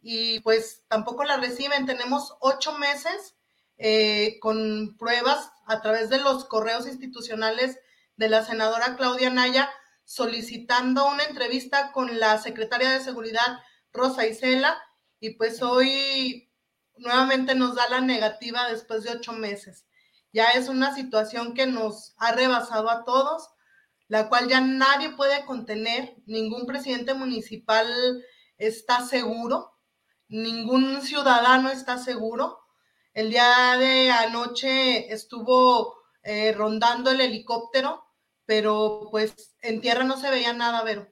y pues tampoco la reciben. Tenemos ocho meses eh, con pruebas a través de los correos institucionales de la senadora Claudia Naya solicitando una entrevista con la secretaria de Seguridad, Rosa Isela, y pues hoy nuevamente nos da la negativa después de ocho meses. Ya es una situación que nos ha rebasado a todos, la cual ya nadie puede contener, ningún presidente municipal está seguro, ningún ciudadano está seguro. El día de anoche estuvo eh, rondando el helicóptero, pero pues en tierra no se veía nada, Vero.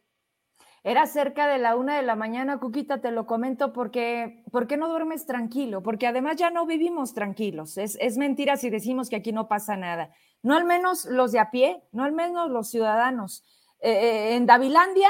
Era cerca de la una de la mañana, Cuquita, te lo comento porque, ¿por qué no duermes tranquilo? Porque además ya no vivimos tranquilos. Es, es mentira si decimos que aquí no pasa nada. No al menos los de a pie, no al menos los ciudadanos. Eh, eh, en Davilandia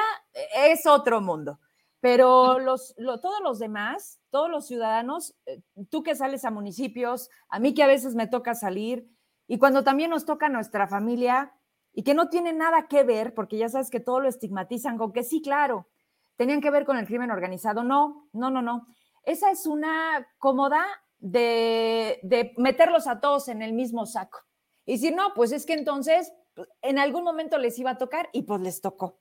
es otro mundo, pero los, todos los demás, todos los ciudadanos, eh, tú que sales a municipios, a mí que a veces me toca salir, y cuando también nos toca nuestra familia, y que no tiene nada que ver, porque ya sabes que todo lo estigmatizan con que sí, claro, tenían que ver con el crimen organizado. No, no, no, no. Esa es una cómoda de, de meterlos a todos en el mismo saco. Y si no, pues es que entonces pues, en algún momento les iba a tocar y pues les tocó.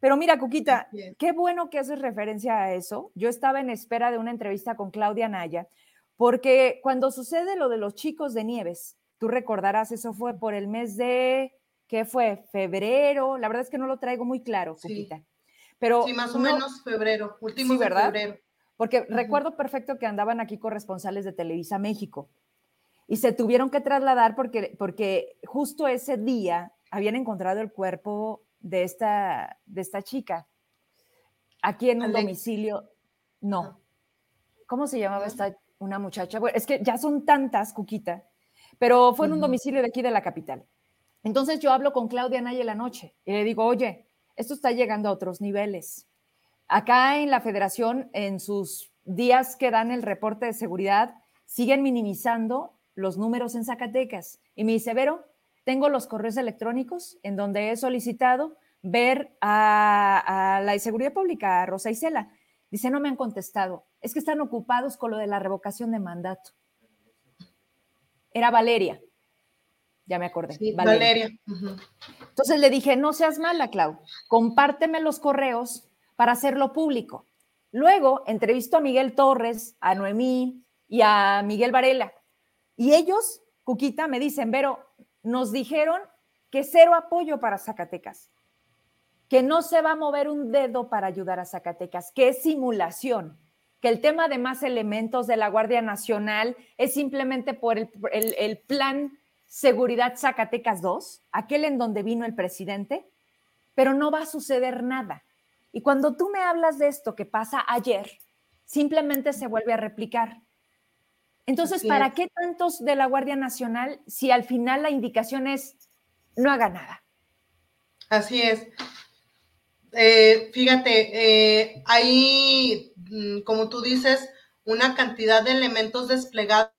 Pero mira, Cuquita, qué bueno que haces referencia a eso. Yo estaba en espera de una entrevista con Claudia Naya, porque cuando sucede lo de los chicos de Nieves, tú recordarás, eso fue por el mes de ¿qué fue? ¿Febrero? La verdad es que no lo traigo muy claro, sí. Pero sí, más o menos febrero, último de febrero. Porque recuerdo perfecto que andaban aquí corresponsales de Televisa México y se tuvieron que trasladar porque, porque justo ese día habían encontrado el cuerpo de esta, de esta chica aquí en un domicilio. No. Ah. ¿Cómo se llamaba esta una muchacha? Bueno, es que ya son tantas, Cuquita, pero fue en un domicilio de aquí de la capital. Entonces yo hablo con Claudia Naya la noche y le digo, oye, esto está llegando a otros niveles. Acá en la federación, en sus días que dan el reporte de seguridad, siguen minimizando los números en Zacatecas. Y me dice, Vero, tengo los correos electrónicos en donde he solicitado ver a, la Seguridad Pública, a Rosa Isela. Dice, no me han contestado. Es que están ocupados con lo de la revocación de mandato. Era Valeria ya me acordé. Valeria. Entonces le dije, no seas mala, Clau, compárteme los correos para hacerlo público. Luego entrevisto a Miguel Torres, a Noemí y a Miguel Varela. Y ellos, Cuquita, me dicen, Vero, nos dijeron que cero apoyo para Zacatecas, que no se va a mover un dedo para ayudar a Zacatecas, que es simulación, que el tema de más elementos de la Guardia Nacional es simplemente por el, el plan Seguridad Zacatecas 2, aquel en donde vino el presidente, pero no va a suceder nada. Y cuando tú me hablas de esto que pasa ayer, simplemente se vuelve a replicar. Entonces, ¿para qué tantos de la Guardia Nacional si al final la indicación es no haga nada? Así es. Eh, fíjate, eh, hay, mm, como tú dices, una cantidad de elementos desplegados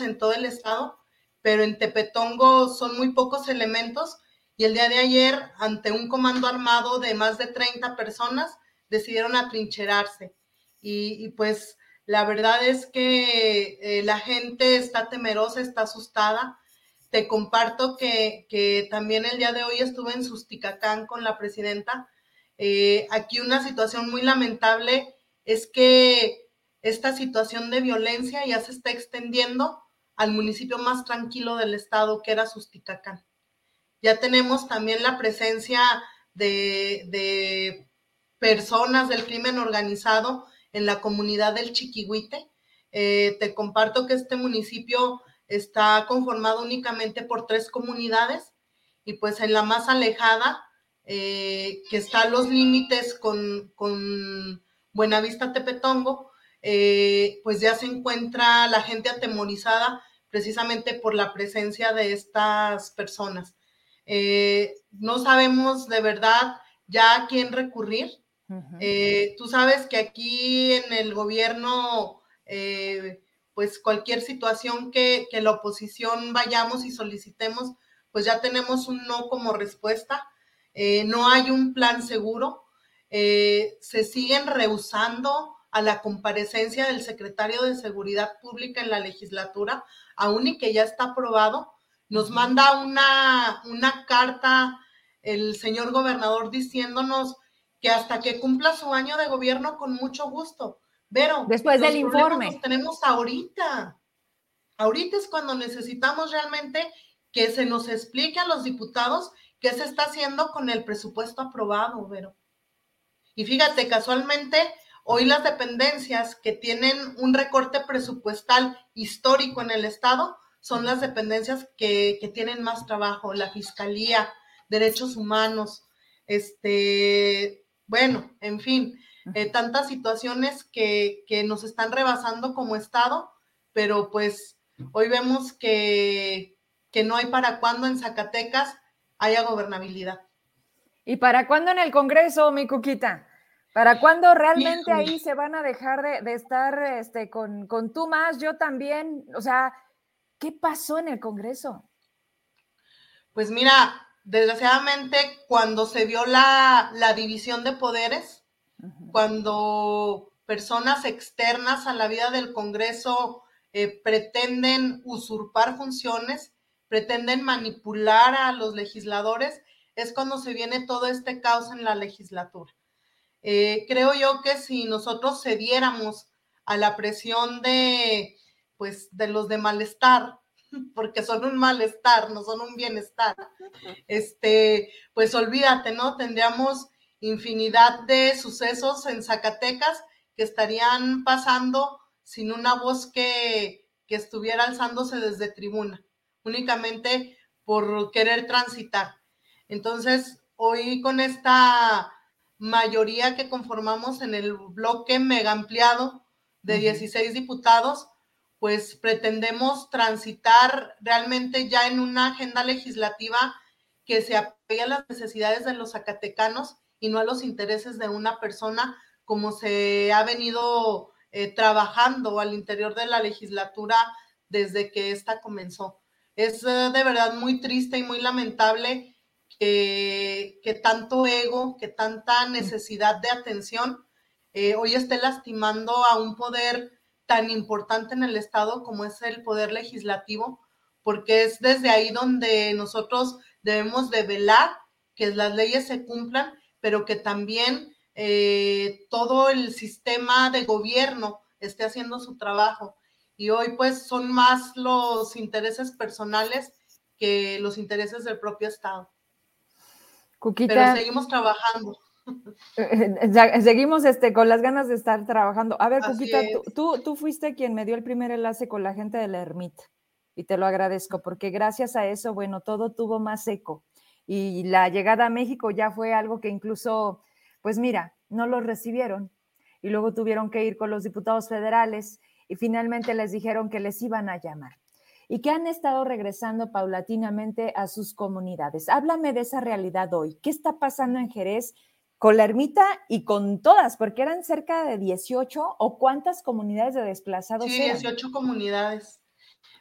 en todo el estado pero en Tepetongo son muy pocos elementos y el día de ayer, ante un comando armado de más de 30 personas, decidieron atrincherarse. Y, pues la verdad es que eh, la gente está temerosa, está asustada. Te comparto que, también el día de hoy estuve en Susticacán con la presidenta. Eh, aquí una situación muy lamentable es que esta situación de violencia ya se está extendiendo al municipio más tranquilo del estado, que era Susticacán. Ya tenemos también la presencia de, personas del crimen organizado en la comunidad del Chiquihuite. Eh, te comparto que este municipio está conformado únicamente por tres comunidades y pues en la más alejada, eh, que está a los límites con, con Buenavista Tepetongo, eh, pues ya se encuentra la gente atemorizada precisamente por la presencia de estas personas. Eh, no sabemos de verdad ya a quién recurrir. Eh, tú sabes que aquí en el gobierno, pues cualquier situación que, que, la oposición vayamos y solicitemos, pues ya tenemos un no como respuesta. no hay un plan seguro. se siguen rehusando a la comparecencia del secretario de Seguridad Pública en la legislatura, aún y que ya está aprobado, nos manda una, una carta el señor gobernador diciéndonos que hasta que cumpla su año de gobierno con mucho gusto. Pero después del informe tenemos ahorita. Ahorita es cuando necesitamos realmente que se nos explique a los diputados qué se está haciendo con el presupuesto aprobado, Vero. Y fíjate, casualmente, hoy las dependencias que tienen un recorte presupuestal histórico en el Estado son las dependencias que, que tienen más trabajo, la Fiscalía, Derechos Humanos, este, bueno, en fin, eh, tantas situaciones que, que nos están rebasando como Estado, pero pues hoy vemos que, que no hay para cuándo en Zacatecas haya gobernabilidad. ¿Y para cuándo en el Congreso, mi Cuquita? ¿Para cuándo realmente ahí se van a dejar de, de estar este, con, con, tú más, yo también? O sea, ¿qué pasó en el Congreso? Pues mira, desgraciadamente cuando se vio la, la división de poderes, cuando personas externas a la vida del Congreso eh, pretenden usurpar funciones, pretenden manipular a los legisladores, es cuando se viene todo este caos en la legislatura. Eh, creo yo que si nosotros cediéramos a la presión de, pues, de los de malestar, porque son un malestar, no son un bienestar, este, pues olvídate, ¿no? Tendríamos infinidad de sucesos en Zacatecas que estarían pasando sin una voz que, que estuviera alzándose desde tribuna, únicamente por querer transitar. Entonces, hoy con esta mayoría que conformamos en el bloque mega ampliado de 16 diputados, pues pretendemos transitar realmente ya en una agenda legislativa que se apegue a las necesidades de los zacatecanos y no a los intereses de una persona como se ha venido eh, trabajando al interior de la legislatura desde que esta comenzó. Es eh, de verdad muy triste y muy lamentable que, que tanto ego, que tanta necesidad de atención eh, hoy esté lastimando a un poder tan importante en el Estado como es el poder legislativo, porque es desde ahí donde nosotros debemos de velar que las leyes se cumplan pero que también eh, todo el sistema de gobierno esté haciendo su trabajo. Y hoy pues son más los intereses personales que los intereses del propio Estado. Pero seguimos trabajando. Seguimos este, con las ganas de estar trabajando. A ver, Cuquita, tú, tú, fuiste quien me dio el primer enlace con la gente de la ermita y te lo agradezco porque gracias a eso, bueno, todo tuvo más eco y la llegada a México ya fue algo que incluso, pues mira, no los recibieron y luego tuvieron que ir con los diputados federales y finalmente les dijeron que les iban a llamar y que han estado regresando paulatinamente a sus comunidades. Háblame de esa realidad hoy. ¿Qué está pasando en Jerez con la ermita y con todas? Porque eran cerca de 18 o cuántas comunidades de desplazados. Sí, 18 comunidades.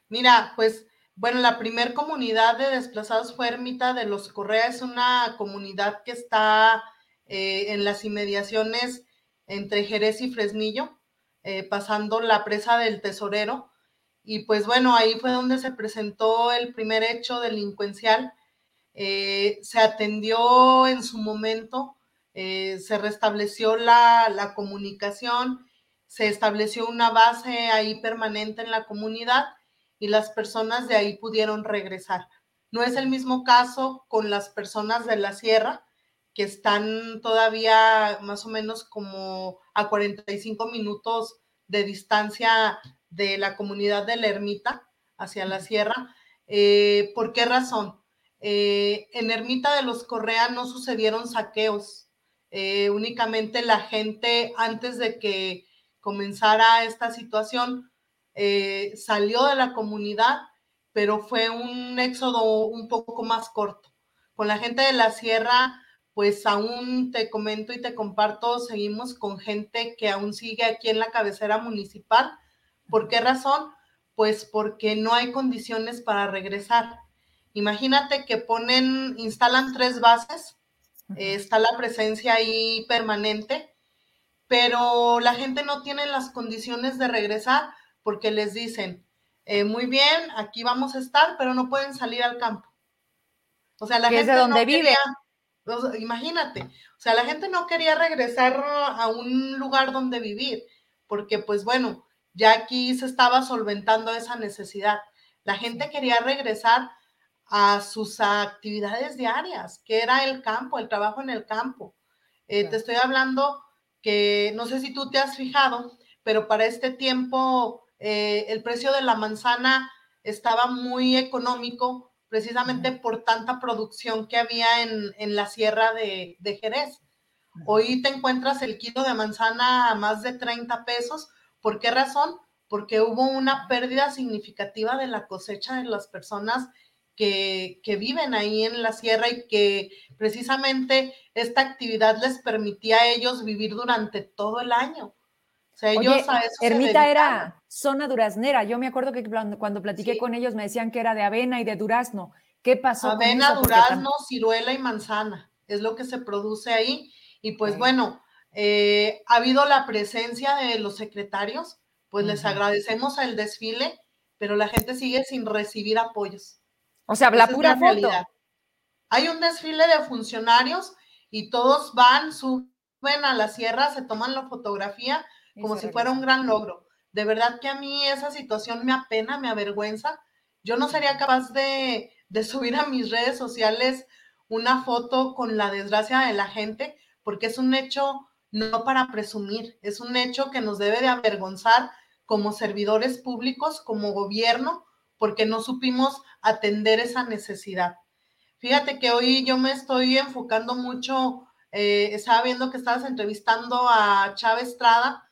Mira, pues bueno, la primer comunidad de desplazados fue Ermita de los Correa, es una comunidad que está eh, en las inmediaciones entre Jerez y Fresnillo, eh, pasando la presa del Tesorero. Y pues bueno, ahí fue donde se presentó el primer hecho delincuencial. Eh, se atendió en su momento, se restableció la, la comunicación, se estableció una base ahí permanente en la comunidad y las personas de ahí pudieron regresar. No es el mismo caso con las personas de la sierra, que están todavía más o menos como a 45 minutos de distancia de la comunidad de la ermita hacia la sierra. Eh, ¿Por qué razón? Eh, en Ermita de los Correa no sucedieron saqueos, eh, únicamente la gente antes de que comenzara esta situación salió de la comunidad, pero fue un éxodo un poco más corto. Con la gente de la sierra, pues aún te comento y te comparto, seguimos con gente que aún sigue aquí en la cabecera municipal. ¿Por qué razón? Pues porque no hay condiciones para regresar. Imagínate que ponen, instalan tres bases, está la presencia ahí permanente, pero la gente no tiene las condiciones de regresar porque les dicen, eh, muy bien, aquí vamos a estar, pero no pueden salir al campo. O sea, la gente es de donde no vive. imagínate, o sea, la gente no quería regresar a un lugar donde vivir, porque pues bueno, ya aquí se estaba solventando esa necesidad. La gente quería regresar a sus actividades diarias, que era el campo, el trabajo en el campo. Eh, te estoy hablando que no sé si tú te has fijado, pero para este tiempo eh, el precio de la manzana estaba muy económico precisamente por tanta producción que había en, la sierra de, de, Jerez. Hoy te encuentras el kilo de manzana a más de 30 pesos. ¿Por qué razón? Porque hubo una pérdida significativa de la cosecha de las personas que, que, viven ahí en la sierra y que precisamente esta actividad les permitía a ellos vivir durante todo el año. Ermita era zona duraznera. Yo me acuerdo que cuando platiqué con ellos me decían que era de avena y de durazno. ¿Qué pasó? Avena, durazno, ciruela y manzana. Es lo que se produce ahí. Y pues bueno, eh, ha habido la presencia de los secretarios. Pues les agradecemos el desfile, pero la gente sigue sin recibir apoyos. O sea, la pura foto. Hay un desfile de funcionarios y todos van, suben a la sierra, se toman la fotografía, como si fuera un gran logro. De verdad que a mí esa situación me apena, me avergüenza. Yo no sería capaz de, de subir a mis redes sociales una foto con la desgracia de la gente, porque es un hecho no para presumir, es un hecho que nos debe de avergonzar como servidores públicos, como gobierno, porque no supimos atender esa necesidad. Fíjate que hoy yo me estoy enfocando mucho, eh, estaba viendo que estabas entrevistando a Chávez Estrada,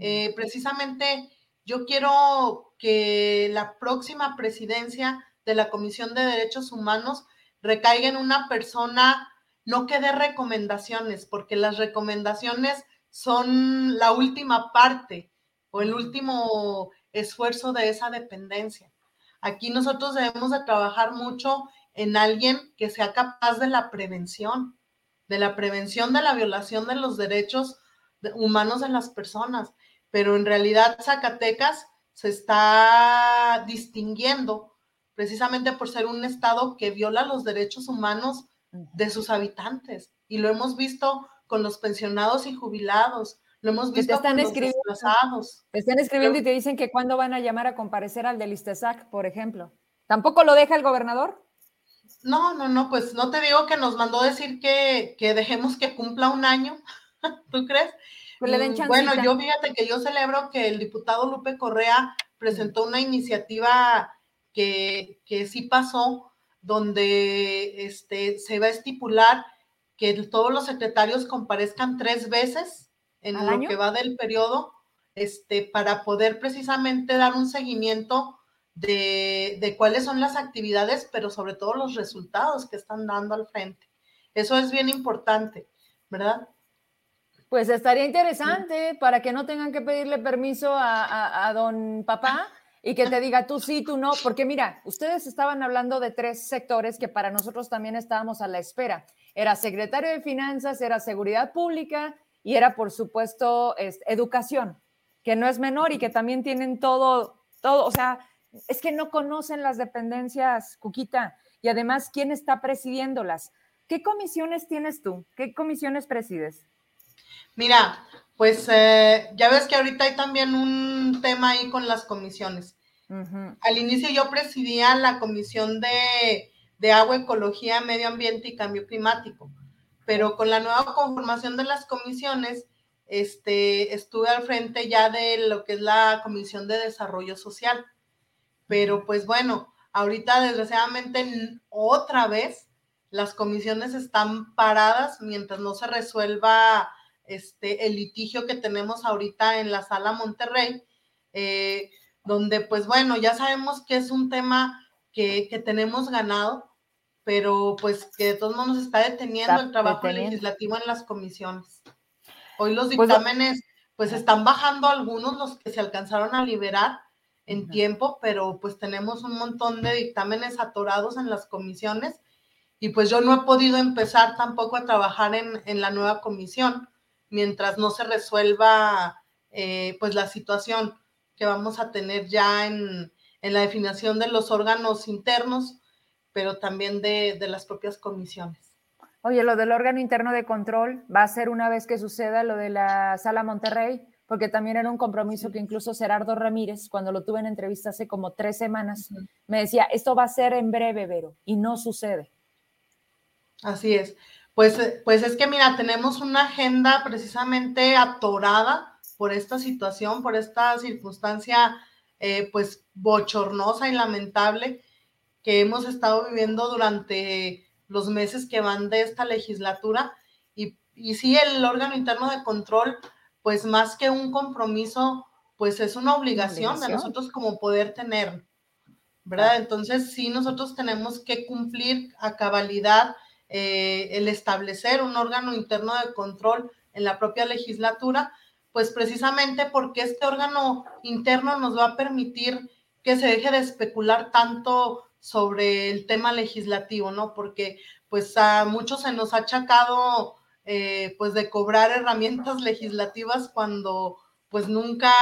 eh, precisamente yo quiero que la próxima presidencia de la Comisión de Derechos Humanos recaiga en una persona, no que dé recomendaciones, porque las recomendaciones son la última parte o el último esfuerzo de esa dependencia. Aquí nosotros debemos de trabajar mucho en alguien que sea capaz de la prevención, de la prevención de la violación de los derechos humanos en las personas, pero en realidad Zacatecas se está distinguiendo precisamente por ser un estado que viola los derechos humanos de sus habitantes. Y lo hemos visto con los pensionados y jubilados, lo hemos visto están con los desplazados. Te están escribiendo y te dicen que cuándo van a llamar a comparecer al del Istesac, por ejemplo. ¿Tampoco lo deja el gobernador? No, no, no, pues no te digo que nos mandó decir que, que dejemos que cumpla un año. ¿Tú crees? Pues mm, bueno, yo fíjate que yo celebro que el diputado Lupe Correa presentó una iniciativa que, que sí pasó, donde este, se va a estipular que todos los secretarios comparezcan tres veces en lo que va del periodo, este, para poder precisamente dar un seguimiento de, de cuáles son las actividades, pero sobre todo los resultados que están dando al frente. Eso es bien importante, ¿verdad? Pues estaría interesante para que no tengan que pedirle permiso a, don papá y que te diga tú sí, tú no, porque mira, ustedes estaban hablando de tres sectores que para nosotros también estábamos a la espera. Era secretario de Finanzas, era seguridad pública y era, por supuesto, educación, que no es menor y que también tienen todo, todo, o sea, es que no conocen las dependencias, Cuquita, y además, ¿quién está presidiéndolas? ¿Qué comisiones tienes tú? ¿Qué comisiones presides? Mira, pues eh, ya ves que ahorita hay también un tema ahí con las comisiones. Al inicio yo presidía la comisión de, de, agua, ecología, medio ambiente y cambio climático, pero con la nueva conformación de las comisiones, este, estuve al frente ya de lo que es la comisión de desarrollo social. Pero pues bueno, ahorita desgraciadamente otra vez las comisiones están paradas mientras no se resuelva este, el litigio que tenemos ahorita en la sala Monterrey, eh, donde pues bueno, ya sabemos que es un tema que, tenemos ganado, pero pues que de todos modos está deteniendo el trabajo legislativo en las comisiones. Hoy los pues, dictámenes pues están bajando algunos, los que se alcanzaron a liberar en tiempo, pero pues tenemos un montón de dictámenes atorados en las comisiones y pues yo no he podido empezar tampoco a trabajar en, en la nueva comisión mientras no se resuelva eh, pues la situación que vamos a tener ya en, la definición de los órganos internos, pero también de, las propias comisiones. Oye, lo del órgano interno de control va a ser una vez que suceda lo de la sala Monterrey, porque también era un compromiso que incluso Gerardo Ramírez, cuando lo tuve en entrevista hace como tres semanas, me decía, esto va a ser en breve, Vero, y no sucede. Así es. Pues, eh, pues es que, mira, tenemos una agenda precisamente atorada por esta situación, por esta circunstancia, eh, pues bochornosa y lamentable que hemos estado viviendo durante los meses que van de esta legislatura. Y, y sí, el órgano interno de control, pues más que un compromiso, pues es una obligación, de nosotros como poder tener, ¿verdad? Entonces, sí, nosotros tenemos que cumplir a cabalidad eh, el establecer un órgano interno de control en la propia legislatura, pues precisamente porque este órgano interno nos va a permitir que se deje de especular tanto sobre el tema legislativo, ¿no? Porque pues a muchos se nos ha achacado eh, pues de cobrar herramientas legislativas cuando pues nunca,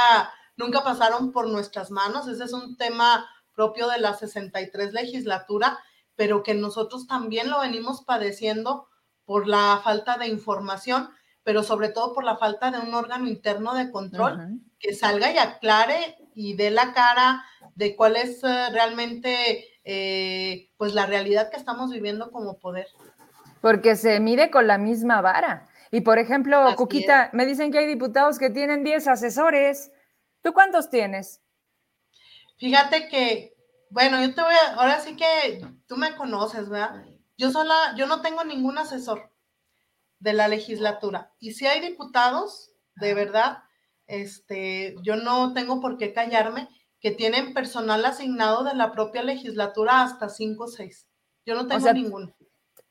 nunca pasaron por nuestras manos. Ese es un tema propio de la 63 legislatura, pero que nosotros también lo venimos padeciendo por la falta de información, pero sobre todo por la falta de un órgano interno de control que salga y aclare y dé la cara de cuál es eh, realmente eh, pues la realidad que estamos viviendo como poder. Porque se mide con la misma vara. Y por ejemplo, Cuquita, me dicen que hay diputados que tienen 10 asesores. ¿Tú cuántos tienes? Fíjate que, bueno, yo te voy a, ahora sí que tú me conoces, ¿verdad? Yo sola, yo no tengo ningún asesor de la legislatura. Y si hay diputados, de verdad, este, yo no tengo por qué callarme que tienen personal asignado de la propia legislatura hasta cinco o seis. Yo no tengo ninguno.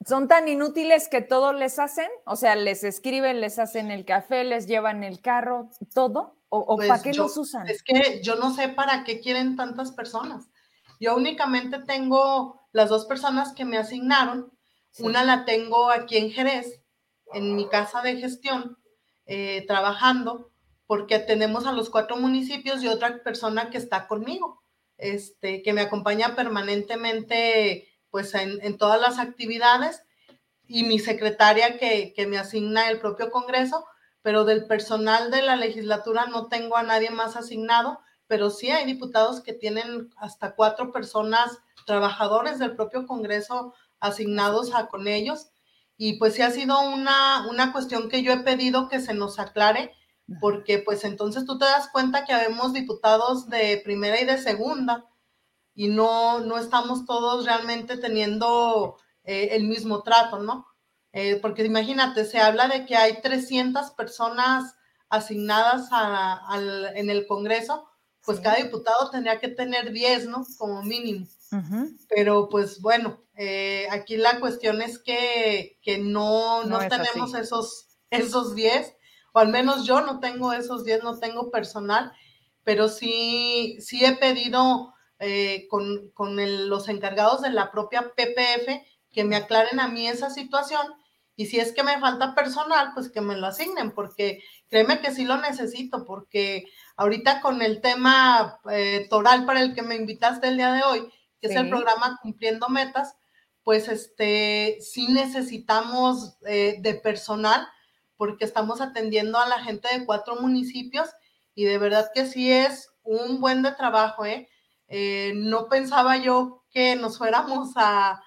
¿Son tan inútiles que todo les hacen? O sea, les escriben, les hacen el café, les llevan el carro, todo. ¿O, pues para qué los usan? Es que yo no sé para qué quieren tantas personas. Yo únicamente tengo las dos personas que me asignaron. Una la tengo aquí en Jerez, en mi casa de gestión, eh, trabajando porque tenemos a los cuatro municipios y otra persona que está conmigo, este, que me acompaña permanentemente pues en, todas las actividades y mi secretaria que, que, me asigna el propio Congreso, pero del personal de la legislatura no tengo a nadie más asignado, pero sí hay diputados que tienen hasta cuatro personas, trabajadores del propio Congreso asignados a con ellos. Y pues sí ha sido una, una cuestión que yo he pedido que se nos aclare porque pues entonces tú te das cuenta que habemos diputados de primera y de segunda y no, no estamos todos realmente teniendo eh, el mismo trato, ¿no? Eh, porque imagínate, se habla de que hay 300 personas asignadas en el Congreso, pues cada diputado tendría que tener 10, ¿no? Como mínimo. Pero pues bueno, eh, aquí la cuestión es que, no, no, tenemos esos, esos 10 o al menos yo no tengo esos 10, no tengo personal, pero sí, sí he pedido eh, con, los encargados de la propia PPF que me aclaren a mí esa situación y si es que me falta personal, pues que me lo asignen, porque créeme que sí lo necesito, porque ahorita con el tema eh, toral para el que me invitaste el día de hoy, que es el programa Cumpliendo Metas, pues este, sí necesitamos eh, de personal porque estamos atendiendo a la gente de cuatro municipios y de verdad que sí es un buen de trabajo, ¿eh? eh no pensaba yo que nos fuéramos a,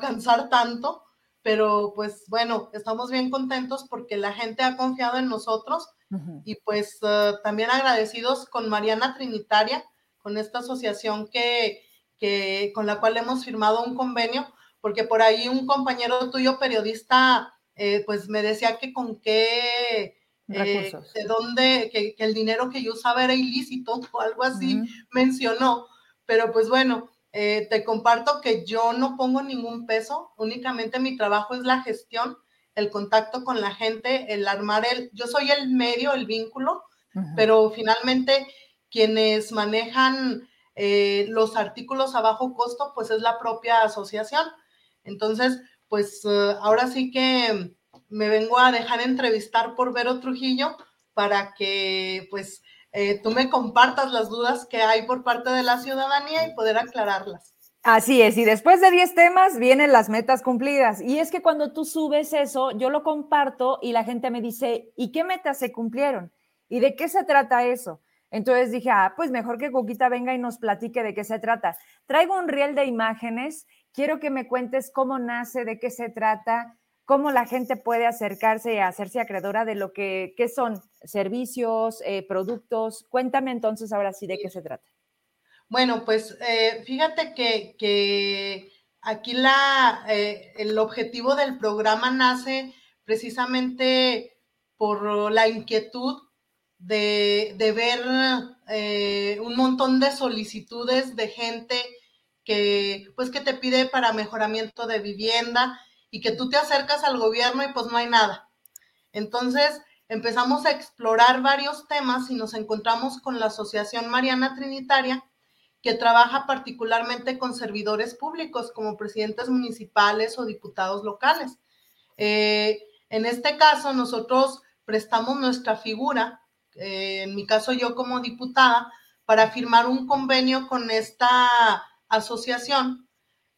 cansar tanto, pero pues bueno, estamos bien contentos porque la gente ha confiado en nosotros y pues eh, también agradecidos con Mariana Trinitaria, con esta asociación que, que, con la cual hemos firmado un convenio, porque por ahí un compañero tuyo periodista eh, pues me decía que con qué, eh, de dónde, que, el dinero que yo usaba era ilícito o algo así, mencionó. Pero pues bueno, eh, te comparto que yo no pongo ningún peso, únicamente mi trabajo es la gestión, el contacto con la gente, el armar el, yo soy el medio, el vínculo, pero finalmente quienes manejan los artículos a bajo costo, pues es la propia asociación. Entonces, pues eh, ahora sí que me vengo a dejar entrevistar por Vero Trujillo para que pues eh, tú me compartas las dudas que hay por parte de la ciudadanía y poder aclararlas. Así es, y después de 10 temas vienen las metas cumplidas. Y es que cuando tú subes eso, yo lo comparto y la gente me dice, ¿y qué metas se cumplieron? ¿Y de qué se trata eso? Entonces dije, ah, pues mejor que Coquita venga y nos platique de qué se trata. Traigo un riel de imágenes, quiero que me cuentes cómo nace, de qué se trata, cómo la gente puede acercarse y hacerse acreedora de lo que son servicios, eh, productos. Cuéntame entonces ahora sí de qué se trata. Bueno, pues eh, fíjate que, aquí la, eh, el objetivo del programa nace precisamente por la inquietud de, ver un montón de solicitudes de gente que, pues, que te pide para mejoramiento de vivienda y que tú te acercas al gobierno y pues no hay nada. Entonces empezamos a explorar varios temas y nos encontramos con la Asociación Mariana Trinitaria, que trabaja particularmente con servidores públicos como presidentes municipales o diputados locales. Eh, en este caso, nosotros prestamos nuestra figura, eh, en mi caso yo como diputada, para firmar un convenio con esta asociación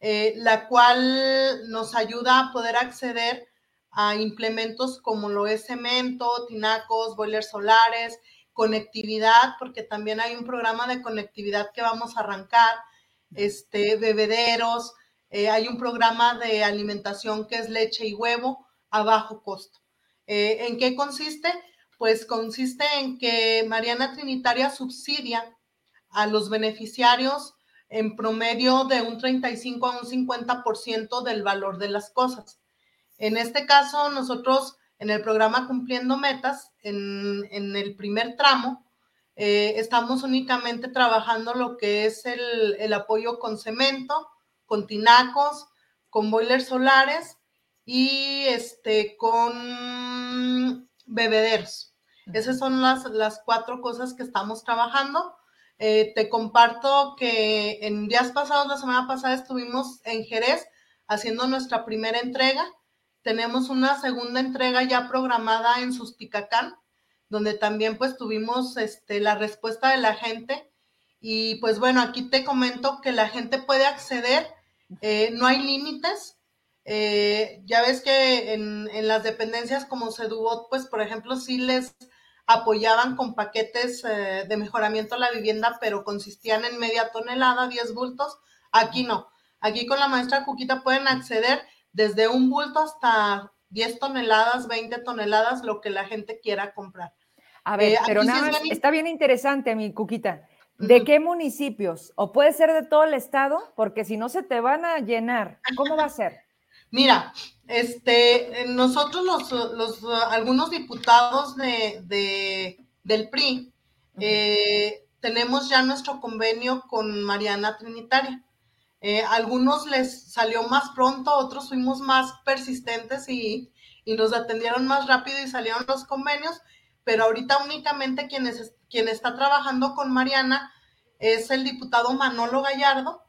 eh, la cual nos ayuda a poder acceder a implementos como lo es cemento, tinacos, boilers solares, conectividad, porque también hay un programa de conectividad que vamos a arrancar, este, bebederos, eh, hay un programa de alimentación que es leche y huevo a bajo costo. Eh, ¿En qué consiste? Pues consiste en que Mariana Trinitaria subsidia a los beneficiarios en promedio de un 35 a un 50% del valor de las cosas. En este caso, nosotros en el programa Cumpliendo Metas, en, el primer tramo, eh, estamos únicamente trabajando lo que es el, apoyo con cemento, con tinacos, con boilers solares y este, con bebederos. Esas son las, las cuatro cosas que estamos trabajando. Eh, te comparto que en días pasados, la semana pasada, estuvimos en Jerez haciendo nuestra primera entrega. Tenemos una segunda entrega ya programada en Susticacán, donde también pues tuvimos este, la respuesta de la gente. Y pues bueno, aquí te comento que la gente puede acceder, eh, no hay límites. Eh, ya ves que en, en, las dependencias como Sedubot, pues por ejemplo, sí les apoyaban con paquetes eh, de mejoramiento a la vivienda, pero consistían en media tonelada, 10 bultos. Aquí no. Aquí con la maestra Cuquita pueden acceder desde un bulto hasta 10 toneladas, 20 toneladas, lo que la gente quiera comprar. A ver, eh, pero nada más, está bien interesante, mi Cuquita. ¿De qué municipios? ¿O puede ser de todo el estado? Porque si no se te van a llenar, ¿cómo va a ser? Mira, este, nosotros los, algunos diputados de, del PRI eh, tenemos ya nuestro convenio con Mariana Trinitaria. Eh, algunos les salió más pronto, otros fuimos más persistentes y, nos atendieron más rápido y salieron los convenios, pero ahorita únicamente quien, quien está trabajando con Mariana es el diputado Manolo Gallardo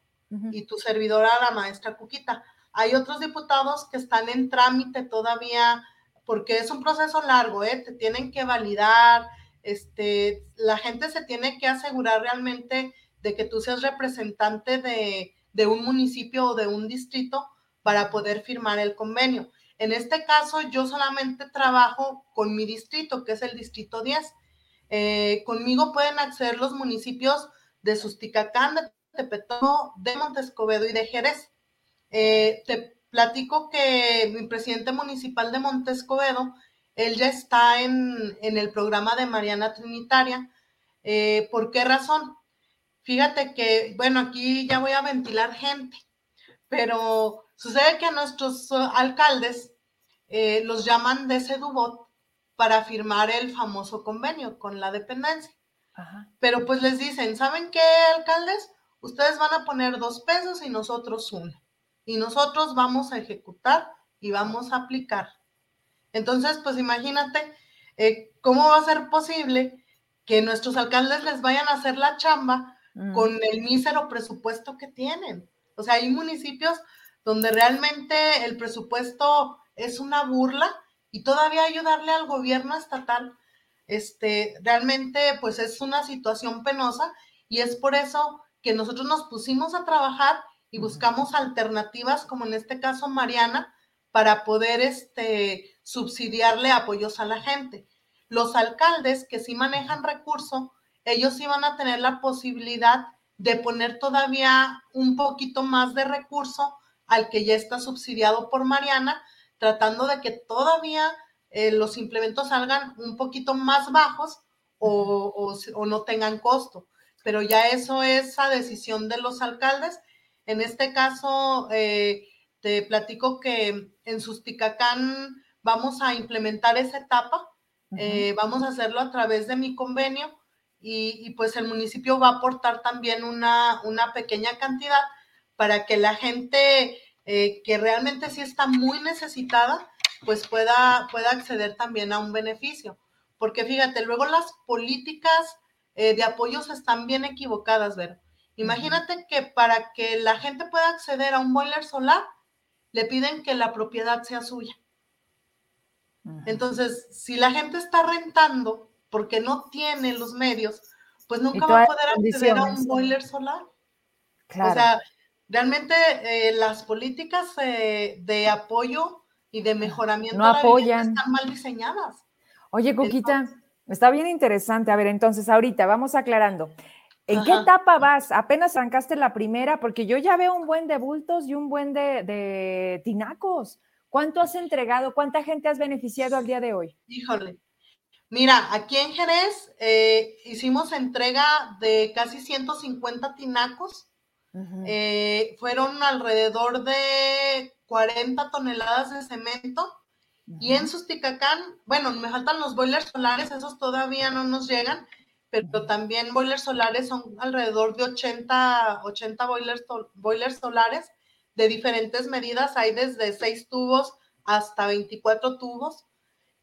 y tu servidora, la maestra Cuquita. Hay otros diputados que están en trámite todavía, porque es un proceso largo, ¿eh? Te tienen que validar, este, la gente se tiene que asegurar realmente de que tú seas representante de, de un municipio o de un distrito para poder firmar el convenio. En este caso, yo solamente trabajo con mi distrito, que es el distrito 10. Eh, conmigo pueden acceder los municipios de Susticacán, de Tepetón, de Montescobedo y de Jerez. Eh, te platico que mi presidente municipal de Montescobedo, él ya está en, el programa de Mariana Trinitaria. Eh, ¿Por qué razón? Fíjate que, bueno, aquí ya voy a ventilar gente, pero sucede que a nuestros uh, alcaldes eh, los llaman de Sedubot para firmar el famoso convenio con la dependencia. Pero pues les dicen, ¿saben qué, alcaldes? Ustedes van a poner dos pesos y nosotros uno y nosotros vamos a ejecutar y vamos a aplicar. Entonces, pues imagínate eh, cómo va a ser posible que nuestros alcaldes les vayan a hacer la chamba mm. con el mísero presupuesto que tienen. O sea, hay municipios donde realmente el presupuesto es una burla y todavía ayudarle al gobierno estatal, este, realmente pues es una situación penosa y es por eso que nosotros nos pusimos a trabajar y buscamos alternativas, como en este caso Mariana, para poder este, subsidiarle apoyos a la gente. Los alcaldes que sí manejan recurso, ellos van a tener la posibilidad de poner todavía un poquito más de recurso al que ya está subsidiado por Mariana, tratando de que todavía eh, los implementos salgan un poquito más bajos o, no tengan costo. Pero ya eso es a decisión de los alcaldes. En este caso, eh, te platico que en Susticacán vamos a implementar esa etapa. Eh, vamos a hacerlo a través de mi convenio y, pues el municipio va a aportar también una, una pequeña cantidad para que la gente eh, que realmente sí está muy necesitada, pues pueda, pueda acceder también a un beneficio. Porque fíjate, luego las políticas eh, de apoyos están bien equivocadas, ver. Imagínate que para que la gente pueda acceder a un boiler solar, le piden que la propiedad sea suya. Entonces, si la gente está rentando, porque no tiene los medios, pues nunca va a poder acceder a un boiler solar. O sea, realmente eh, las políticas eh, de apoyo y de mejoramiento no apoyan. están mal diseñadas. Oye, Coquita, está bien interesante. A ver, entonces ahorita vamos aclarando. ¿En qué etapa vas? ¿Apenas arrancaste la primera? Porque yo ya veo un buen de bultos y un buen de, de tinacos. ¿Cuánto has entregado? ¿Cuánta gente has beneficiado al día de hoy? Híjole, Mira, aquí en Jerez eh, hicimos entrega de casi 150 tinacos. Eh, fueron alrededor de 40 toneladas de cemento. Y en Susticacán, bueno, me faltan los boilers solares, esos todavía no nos llegan, pero también boilers solares son alrededor de 80, 80 boilers, boilers solares de diferentes medidas. Hay desde 6 tubos hasta 24 tubos.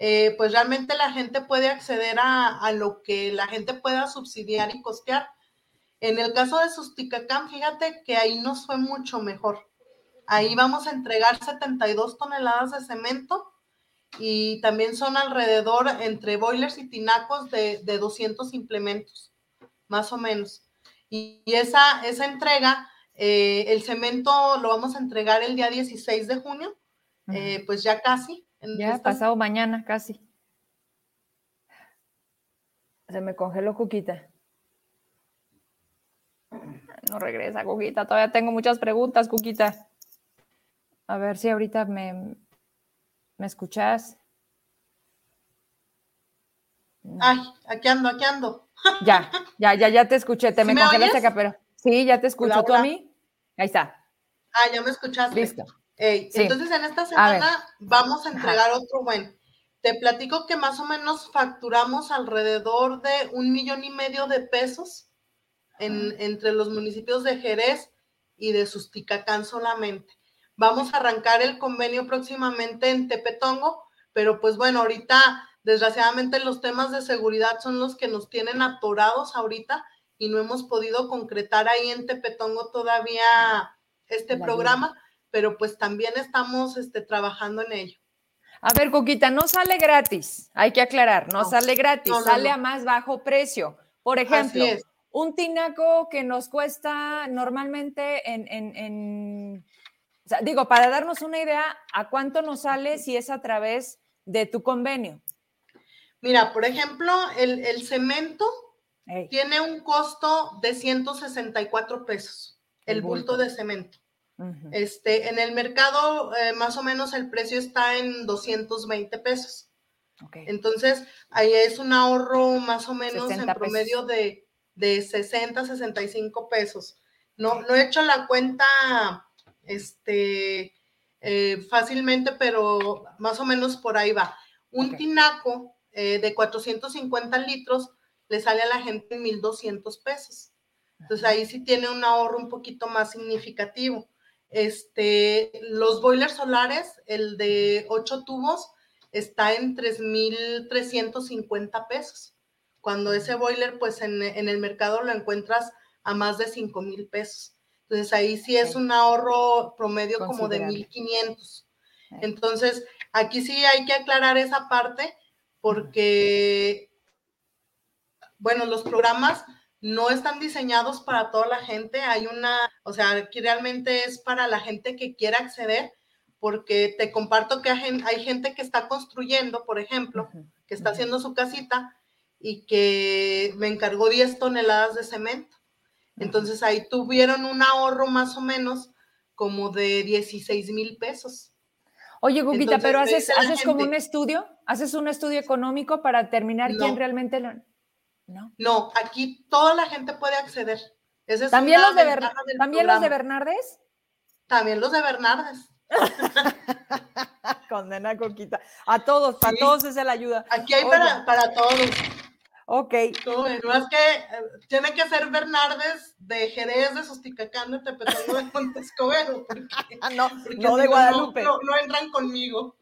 Eh, pues realmente la gente puede acceder a, lo que la gente pueda subsidiar y costear. En el caso de Susticacán, fíjate que ahí nos fue mucho mejor. Ahí vamos a entregar 72 toneladas de cemento y también son alrededor entre boilers y tinacos de, 200 implementos, más o menos. Y, esa, esa entrega, eh, el cemento lo vamos a entregar el día 16 de junio, eh, pues ya casi. Ya, pasado mañana casi. Se me congeló Cuquita. No regresa, Cuquita. Todavía tengo muchas preguntas, Cuquita. A ver si ahorita me, me escuchas. Ay, aquí ando, aquí ando. Ya, ya, ya, ya te escuché. Te me, congelaste acá, pero sí, ya te escucho. ¿Tú a mí? Ahí está. Ah, ya me escuchaste. Listo. Entonces, en esta semana vamos a entregar otro buen. Te platico que más o menos facturamos alrededor de un millón y medio de pesos en, entre los municipios de Jerez y de Susticacán solamente. Vamos a arrancar el convenio próximamente en Tepetongo, pero pues bueno, ahorita desgraciadamente los temas de seguridad son los que nos tienen atorados ahorita y no hemos podido concretar ahí en Tepetongo todavía este programa pero pues también estamos este, trabajando en ello. A ver, Coquita, no sale gratis, hay que aclarar, no, sale gratis, sale a más bajo precio. Por ejemplo, un tinaco que nos cuesta normalmente en, en, digo, para darnos una idea, ¿a cuánto nos sale si es a través de tu convenio? Mira, por ejemplo, el, cemento tiene un costo de 164 pesos, el, bulto de cemento. Este, en el mercado, eh, más o menos el precio está en 220 pesos. Entonces, ahí es un ahorro más o menos en promedio de, de, 60, 65 pesos. No, no he hecho la cuenta este, eh, fácilmente, pero más o menos por ahí va. Un tinaco eh, de 450 litros le sale a la gente 1.200 pesos. Entonces ahí sí tiene un ahorro un poquito más significativo. Este, los boilers solares, el de 8 tubos, está en 3.350 pesos. Cuando ese boiler, pues en, el mercado lo encuentras a más de 5,000 pesos. Entonces ahí sí es un ahorro promedio como de 1.500. Entonces, aquí sí hay que aclarar esa parte porque, bueno, los programas no están diseñados para toda la gente. Hay una, o sea, que realmente es para la gente que quiera acceder, porque te comparto que hay gente que está construyendo, por ejemplo, que está haciendo su casita y que me encargó 10 toneladas de cemento. Entonces ahí tuvieron un ahorro más o menos como de 16 mil pesos. Oye, Guguita, pero haces, haces como un estudio, haces un estudio económico para determinar quién realmente lo... No. No, aquí toda la gente puede acceder. ¿También, los de, ¿También los de Bernardes? También los de Bernardes. Condena Coquita. A todos, para todos es la ayuda. Aquí hay para, para todos. Ok. No, es que eh, tiene que ser Bernardes de Jerez, de Susticacán, de Tepetongo, de Montescovero. no, no de Guadalupe. No, entran conmigo.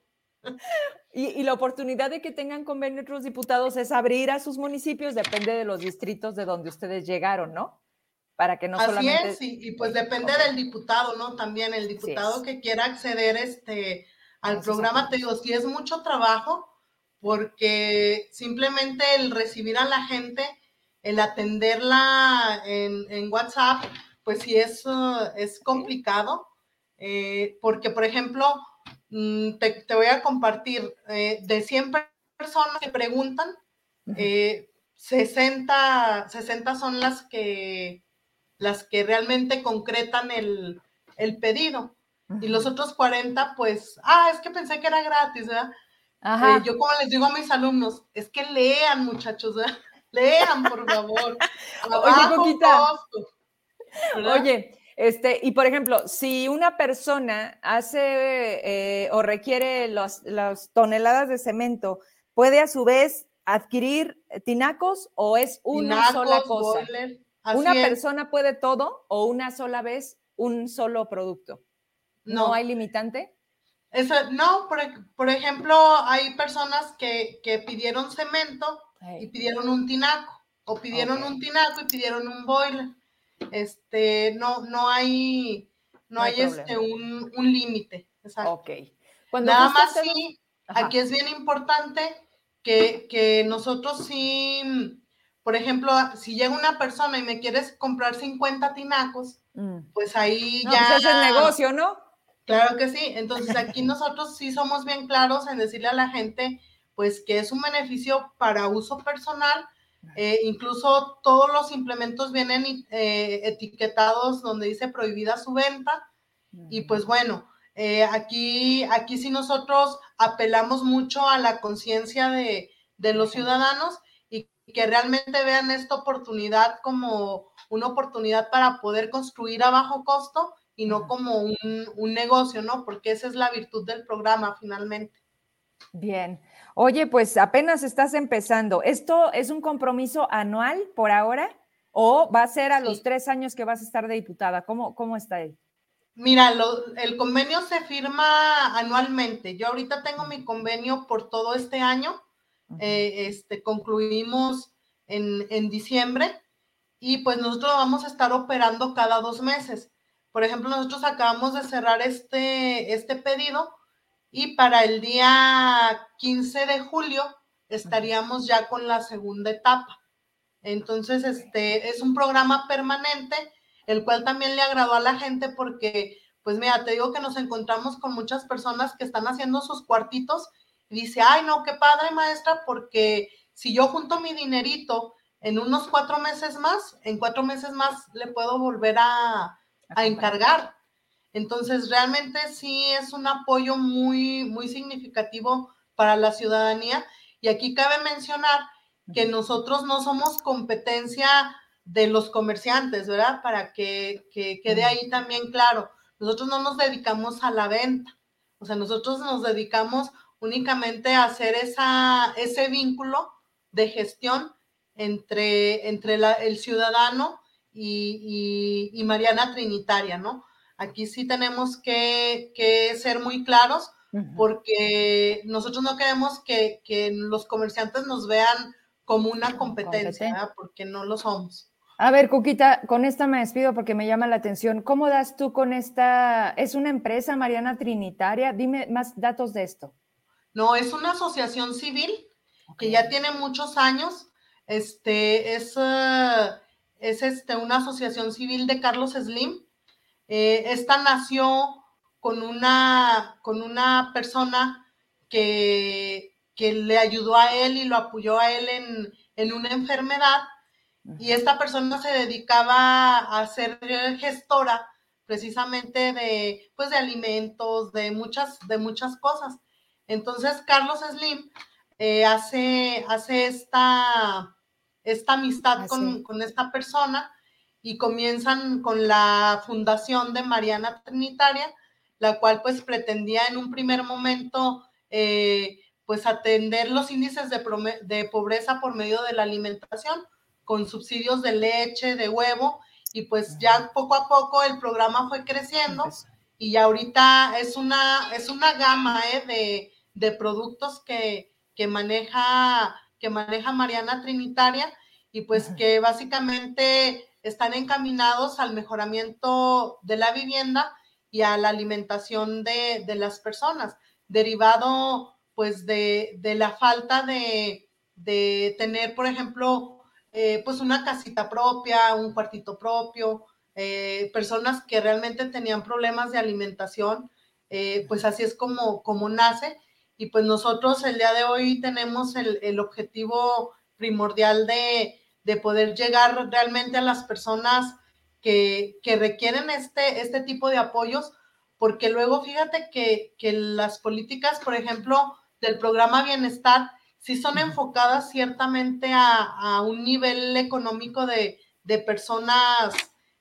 Y, la oportunidad de que tengan convenio otros diputados es abrir a sus municipios, depende de los distritos de donde ustedes llegaron, ¿no? Para que no Así solamente... es, y, pues depende del diputado, ¿no? También el diputado que quiera acceder este, al programa, te digo, si es mucho trabajo, porque simplemente el recibir a la gente, el atenderla en, WhatsApp, pues sí es, es complicado, eh, porque por ejemplo, mm, te, voy a compartir, eh, de 100 personas que preguntan, 60, eh, 60 son las que, las que realmente concretan el, pedido. Y los otros 40, pues, ah, es que pensé que era gratis, ¿verdad? Eh, yo como les digo a mis alumnos, es que lean muchachos, lean por favor. Oye, Oye, este, y por ejemplo, si una persona hace eh, o requiere las toneladas de cemento, ¿puede a su vez adquirir tinacos o es una sola cosa? ¿Una persona puede todo o una sola vez un solo producto? ¿No, hay limitante? Eso, no, por, ejemplo, hay personas que, pidieron cemento y pidieron un tinaco, o pidieron un tinaco y pidieron un boiler. Este, no, no hay, no, hay, este, un, límite. Ok. Nada más sí, aquí es bien importante que, que, nosotros sí, por ejemplo, si llega una persona y me quieres comprar 50 tinacos, mm. pues ahí ya. Pues es el negocio, ¿no? Claro que sí. Entonces aquí nosotros sí somos bien claros en decirle a la gente, pues que es un beneficio para uso personal. Eh, incluso todos los implementos vienen eh, etiquetados donde dice prohibida su venta. Y pues bueno, eh, aquí, aquí sí nosotros apelamos mucho a la conciencia de, de los ciudadanos y que realmente vean esta oportunidad como una oportunidad para poder construir a bajo costo y no como un, negocio, ¿no? Porque esa es la virtud del programa finalmente. Bien. Oye, pues apenas estás empezando. ¿Esto es un compromiso anual por ahora o va a ser a los tres años que vas a estar de diputada? ¿Cómo, cómo está ahí? Mira, el convenio se firma anualmente. Yo ahorita tengo mi convenio por todo este año. Eh, este, concluimos en, en diciembre y pues nosotros vamos a estar operando cada dos meses. Por ejemplo, nosotros acabamos de cerrar este, este pedido y para el día 15 de julio estaríamos ya con la segunda etapa. Entonces, este es un programa permanente, el cual también le agradó a la gente porque, pues mira, te digo que nos encontramos con muchas personas que están haciendo sus cuartitos y dice, ay, no, qué padre, maestra, porque si yo junto mi dinerito en unos cuatro meses más, en cuatro meses más le puedo volver a, a encargar. Entonces, realmente sí es un apoyo muy, muy significativo para la ciudadanía. Y aquí cabe mencionar que nosotros no somos competencia de los comerciantes, ¿verdad? Para que, quede ahí también claro. Nosotros no nos dedicamos a la venta. O sea, nosotros nos dedicamos únicamente a hacer esa, ese vínculo de gestión entre, entre el ciudadano y, Mariana Trinitaria, ¿no? Aquí sí tenemos que, ser muy claros porque nosotros no queremos que, los comerciantes nos vean como una competencia, porque no lo somos. A ver, Cuquita, con esta me despido porque me llama la atención. ¿Cómo das tú con esta? ¿Es una empresa, Mariana Trinitaria? Dime más datos de esto. No, es una asociación civil que ya tiene muchos años. Este es. Uh, es este, una asociación civil de Carlos Slim. Eh, esta nació con una, con una persona que, que, le ayudó a él y lo apoyó a él en, en una enfermedad. Y esta persona se dedicaba a ser gestora precisamente de, pues, de alimentos, de muchas, de muchas cosas. Entonces, Carlos Slim eh, hace, hace esta, esta amistad con, con, esta persona y comienzan con la fundación de Mariana Trinitaria, la cual pues pretendía en un primer momento eh, pues atender los índices de, de, pobreza por medio de la alimentación, con subsidios de leche, de huevo, y pues ya poco a poco el programa fue creciendo y ahorita es una, es una gama eh, de, de, productos que, que, maneja, que maneja Mariana Trinitaria y pues que básicamente están encaminados al mejoramiento de la vivienda y a la alimentación de, de las personas, derivado pues de, de la falta de, de, tener, por ejemplo, eh, pues una casita propia, un cuartito propio, eh, personas que realmente tenían problemas de alimentación, eh, pues así es como, como nace. Y pues nosotros el día de hoy tenemos el, el objetivo primordial de, de poder llegar realmente a las personas que, que, requieren este, este tipo de apoyos, porque luego fíjate que, que, las políticas, por ejemplo, del programa Bienestar, sí son enfocadas ciertamente a, a un nivel económico de, de personas,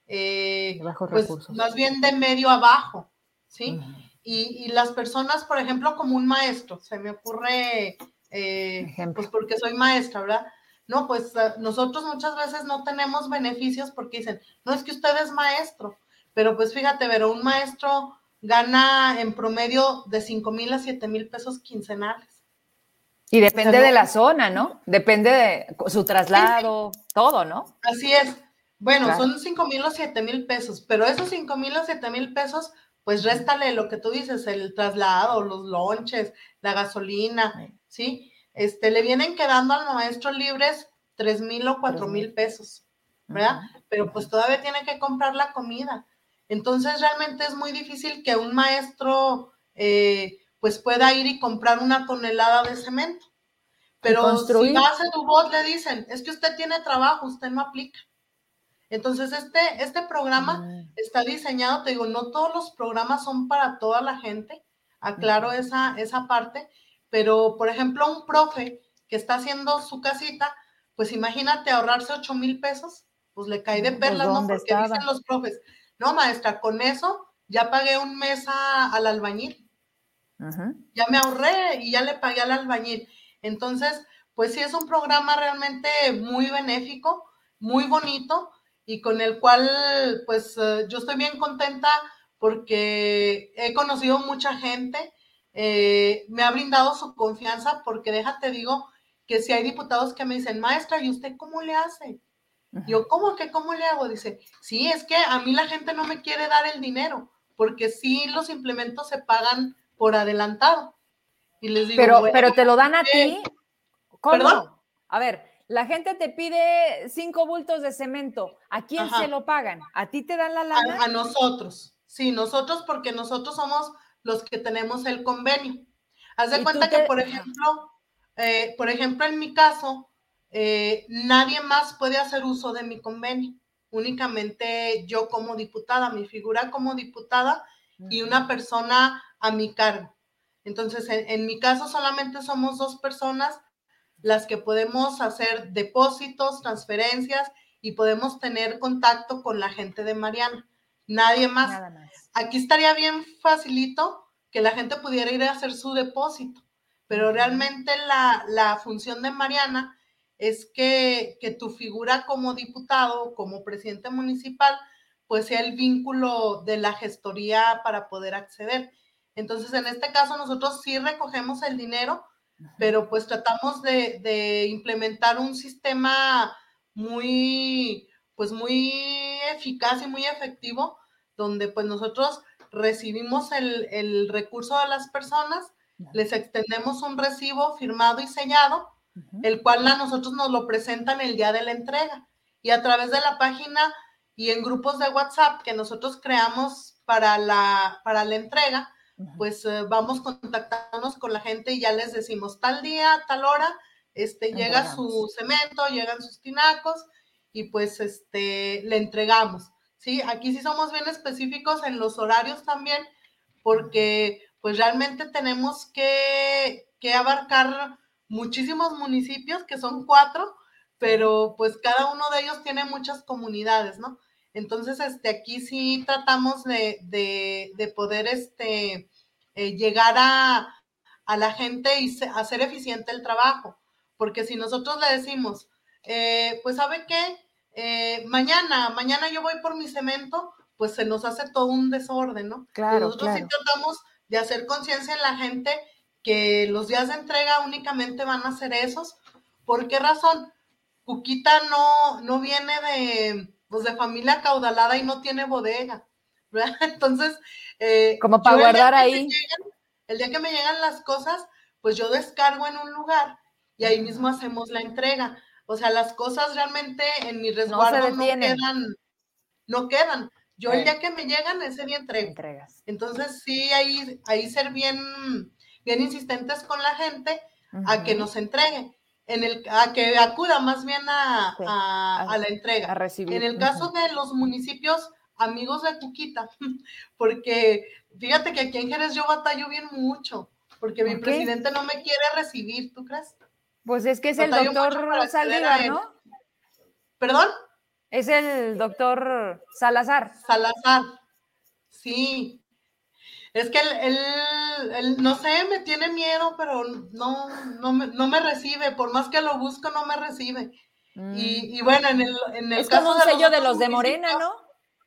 eh, pues, más bien de medio abajo, ¿sí? y, y, las personas, por ejemplo, como un maestro, se me ocurre, eh, pues porque soy maestra, ¿verdad? No, pues nosotros muchas veces no tenemos beneficios porque dicen, no es que usted es maestro, pero pues fíjate, pero un maestro gana en promedio de 5 mil a 7 mil pesos quincenales. Y depende de la zona, ¿no? Depende de su traslado, todo, ¿no? Así es. Bueno, son 5 mil o 7 mil pesos, pero esos 5 mil o 7 mil pesos, pues réstale lo que tú dices, el traslado, los lonches, la gasolina, ¿sí? Este, le vienen quedando al maestro libres tres mil o cuatro mil pesos, ¿verdad? Pero pues todavía tiene que comprar la comida. Entonces realmente es muy difícil que un maestro eh, pues pueda ir y comprar una tonelada de cemento. Pero si hace tu voz le dicen, es que usted tiene trabajo, usted no aplica. Entonces, este, este programa mm. está diseñado, te digo, no todos los programas son para toda la gente, aclaro esa, esa parte, pero, por ejemplo, un profe que está haciendo su casita, pues imagínate ahorrarse 8 mil pesos, pues le cae de pues, perlas, ¿no? Porque dicen los profes, no, maestra, con eso ya pagué un mes al albañil. Ya me ahorré y ya le pagué al albañil. Entonces, pues sí es un programa realmente muy benéfico, muy bonito y con el cual, pues eh, yo estoy bien contenta porque he conocido mucha gente eh, me ha brindado su confianza porque déjate digo que si hay diputados que me dicen, maestra, ¿y usted cómo le hace? Yo, ¿cómo que cómo le hago? Dice, sí, es que a mí la gente no me quiere dar el dinero, porque sí los implementos se pagan por adelantado. Y les digo, pero, pero te lo dan a ti. ¿Cómo? A ver, la gente te pide cinco bultos de cemento. ¿A quién se lo pagan? ¿A ti te dan la lana? a nosotros. Sí, nosotros porque nosotros somos los que tenemos el convenio. Haz de cuenta que, por ejemplo, eh, por ejemplo, en mi caso, eh, nadie más puede hacer uso de mi convenio, únicamente yo como diputada, mi figura como diputada y una persona a mi cargo. Entonces, en, en mi caso solamente somos dos personas las que podemos hacer depósitos, transferencias y podemos tener contacto con la gente de Mariana. Nadie más. Aquí estaría bien facilito que la gente pudiera ir a hacer su depósito, pero realmente la, función de Mariana es que, tu figura como diputado, como presidente municipal, pues sea el vínculo de la gestoría para poder acceder. Entonces, en este caso, nosotros sí recogemos el dinero, pero pues tratamos de, de implementar un sistema muy, pues muy eficaz y muy efectivo, donde pues nosotros recibimos el, recurso de las personas, les extendemos un recibo firmado y sellado, el cual a nosotros nos lo presentan el día de la entrega. y a través de la página y en grupos de WhatsApp que nosotros creamos para la, para la entrega, pues eh, vamos contactándonos con la gente y ya les decimos tal día, tal hora, este, llega su cemento, llegan sus tinacos y pues este, le entregamos. Sí, aquí sí somos bien específicos en los horarios también, porque pues realmente tenemos que, que abarcar muchísimos municipios, que son cuatro, pero pues cada uno de ellos tiene muchas comunidades, ¿no? Entonces, este, aquí sí tratamos de, de, poder este, eh, llegar a, a, la gente y hacer eficiente el trabajo, porque si nosotros le decimos, eh, pues sabe qué, eh, mañana, mañana yo voy por mi cemento, pues se nos hace todo un desorden, ¿no? Claro. Nosotros sí tratamos de hacer conciencia en la gente que los días de entrega únicamente van a ser esos. ¿Por qué razón? Cuquita no, no viene de, pues de familia caudalada y no tiene bodega. ¿verdad? Entonces, eh, como para guardar ahí. el día que me llegan las cosas, pues yo descargo en un lugar y ahí mismo hacemos la entrega. O sea, las cosas realmente en mi resguardo no, quedan, no quedan. Yo el día que me llegan, ese día entrego. Entregas. Entonces, sí, ahí, ahí ser bien, bien insistentes con la gente a que nos entregue. En el, a que acuda más bien a, a, la entrega. A recibir. En el caso de los municipios amigos de Cuquita, porque fíjate que aquí en Jerez yo batallo bien mucho, porque mi presidente no me quiere recibir, ¿tú crees? Pues es que es el doctor Saldívar, ¿no? ¿Perdón? Es el doctor Salazar. Salazar, sí. Es que él, no sé, me tiene miedo, pero no, no, me, recibe. Por más que lo busco, no me recibe. Y, mm. bueno, en el, en el es como un sello de los de Morena, ¿no?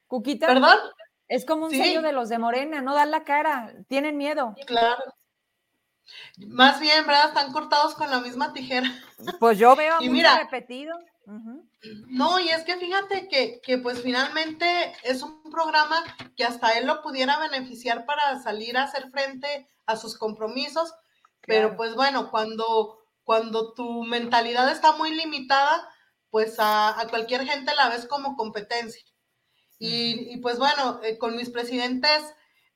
Cuquita. ¿Perdón? Es como un sello de los de Morena, no dan la cara, tienen miedo. Claro. Más bien, ¿verdad? Están cortados con la misma tijera. Pues yo veo y mira, repetido. No, y es que fíjate que, que, pues finalmente es un programa que hasta él lo pudiera beneficiar para salir a hacer frente a sus compromisos, pero pues bueno, cuando, cuando tu mentalidad está muy limitada, pues a, cualquier gente la ves como competencia. Y, pues bueno, eh, con mis presidentes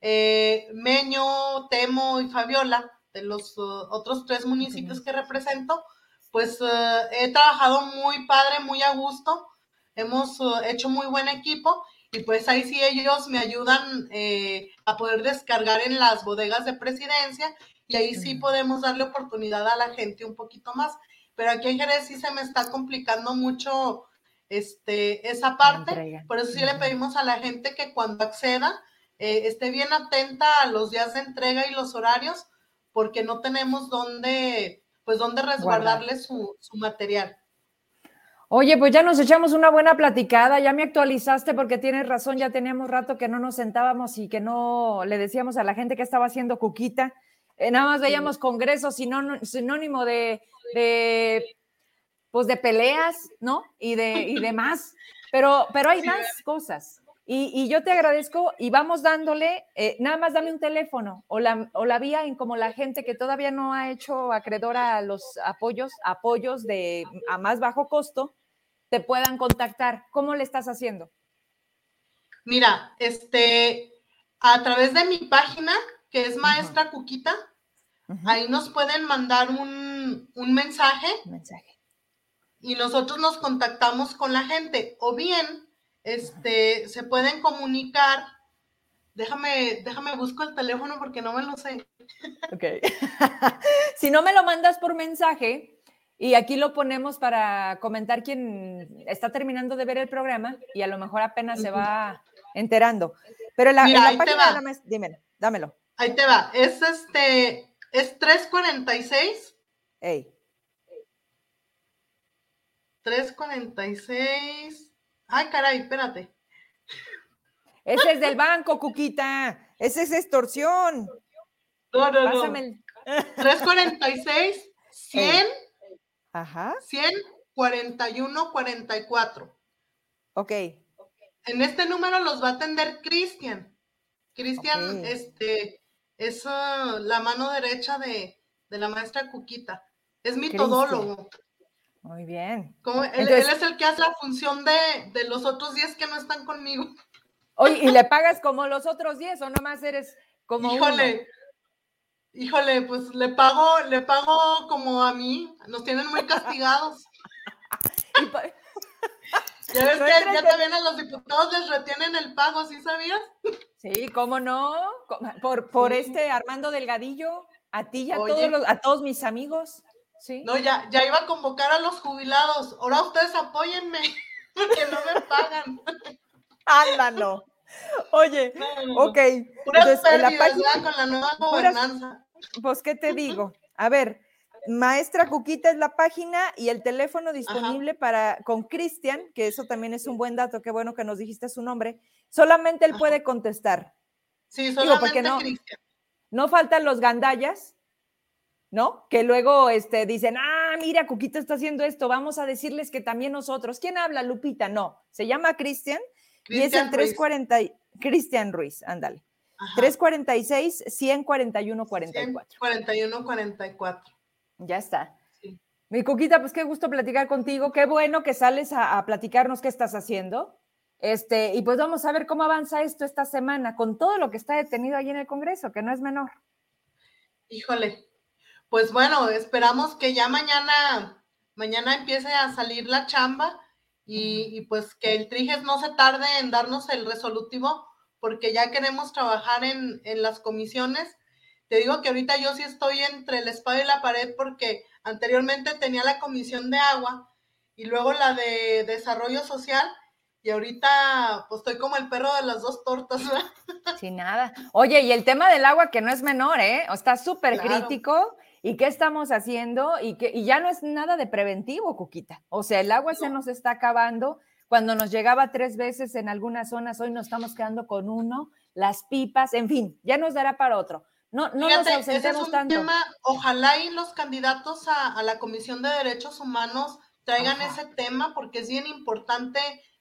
eh, Meño, Temo y Fabiola, de los uh, otros tres municipios que represento, pues uh, he trabajado muy padre, muy a gusto, hemos uh, hecho muy buen equipo y pues ahí sí ellos me ayudan eh, a poder descargar en las bodegas de presidencia y ahí sí podemos darle oportunidad a la gente un poquito más. Pero aquí en Jerez sí se me está complicando mucho este, esa parte, por eso sí le pedimos a la gente que cuando acceda eh, esté bien atenta a los días de entrega y los horarios porque no tenemos dónde, pues, dónde resguardarle su, material. Oye, pues ya nos echamos una buena platicada, ya me actualizaste porque tienes razón, ya teníamos rato que no nos sentábamos y que no le decíamos a la gente que estaba haciendo cuquita. Eh, nada más veíamos congresos sinónimo de, de, pues de peleas, ¿no? Y de y demás. Pero, pero hay más cosas. Y, yo te agradezco y vamos dándole, eh, nada más dame un teléfono o la, o la vía en como la gente que todavía no ha hecho acreedora a los apoyos, apoyos de a más bajo costo, te puedan contactar. ¿Cómo le estás haciendo? Mira, este, a través de mi página, que es Maestra Cuquita, ahí nos pueden mandar un, un mensaje. mensaje. Y nosotros nos contactamos con la gente. O bien, este, se pueden comunicar. Déjame, déjame busco el teléfono porque no me lo sé. Ok. si no me lo mandas por mensaje, y aquí lo ponemos para comentar quien está terminando de ver el programa y a lo mejor apenas se va enterando. Pero la, Mira, la página, dímelo, dámelo. Ahí te va. Es este, es 346. Ey. 346. Ay, caray, espérate. Ese es del banco, Cuquita. Ese es extorsión. No, no, Pásame no. 346, 100. Ajá. 100, 41, 44. Ok. En este número los va a atender Cristian. Cristian, este, es uh, la mano derecha de, la maestra Cuquita. Es mi todólogo. Muy bien. Como él, es el que hace la función de, de los otros 10 que no están conmigo. Oye, ¿y le pagas como los otros 10 o nomás eres como Híjole, híjole, pues le pago, le pago como a mí, nos tienen muy castigados. ya ves que ya también a los diputados les retienen el pago, ¿sí sabías? Sí, ¿cómo no? Por, por este Armando Delgadillo, a ti y a, todos, a todos mis amigos. ¿Sí? No, ya, ya iba a convocar a los jubilados. Ahora ustedes apóyenme, que no me pagan. Ándalo. Oye, ok. Puras la página, con la nueva gobernanza. pues, ¿qué te digo? A ver, Maestra Cuquita es la página y el teléfono disponible para con Cristian, que eso también es un buen dato, qué bueno que nos dijiste su nombre. Solamente él puede contestar. Sí, solamente no, Cristian. No faltan los gandallas, ¿no? Que luego este, dicen, ah, mira, Cuquita está haciendo esto, vamos a decirles que también nosotros. ¿Quién habla, Lupita? No, se llama Cristian y es el 340, Cristian Ruiz, ándale. 346 141 44. 41 44. Ya está. Mi Cuquita, pues qué gusto platicar contigo. Qué bueno que sales a, a, platicarnos qué estás haciendo. Este, y pues vamos a ver cómo avanza esto esta semana con todo lo que está detenido ahí en el Congreso, que no es menor. Híjole, pues bueno, esperamos que ya mañana, mañana empiece a salir la chamba y, pues que el Triges no se tarde en darnos el resolutivo, porque ya queremos trabajar en, en las comisiones. Te digo que ahorita yo sí estoy entre el espada y la pared porque anteriormente tenía la comisión de agua y luego la de desarrollo social y ahorita pues estoy como el perro de las dos tortas. Sin nada. Oye, y el tema del agua que no es menor, ¿eh? Está súper crítico ¿Y qué estamos haciendo? Y, que, y ya no es nada de preventivo, Cuquita. O sea, el agua se nos está acabando. Cuando nos llegaba tres veces en algunas zonas, hoy nos estamos quedando con uno, las pipas, en fin, ya nos dará para otro. No, no nos ausentemos es un tanto. Tema, ojalá y los candidatos a, la Comisión de Derechos Humanos traigan ese tema porque es bien importante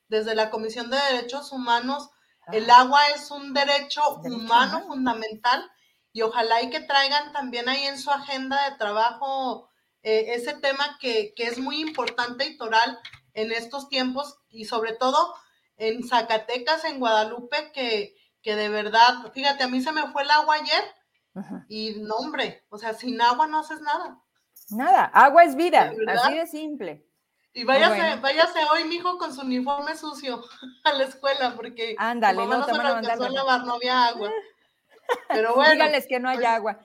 desde la Comisión de Derechos Humanos. El agua es un derecho, humano fundamental y ojalá y que traigan también ahí en su agenda de trabajo eh, ese tema que, es muy importante y toral en estos tiempos y sobre todo en Zacatecas, en Guadalupe, que, que de verdad, fíjate, a mí se me fue el agua ayer y no, hombre, o sea, sin agua no haces nada. Nada, agua es vida, así de simple. Y váyase, váyase hoy, mijo, con su uniforme sucio a la escuela, porque Ándale, no, no, a lavar, no había agua. Pero bueno. Dígales que no hay pues, agua.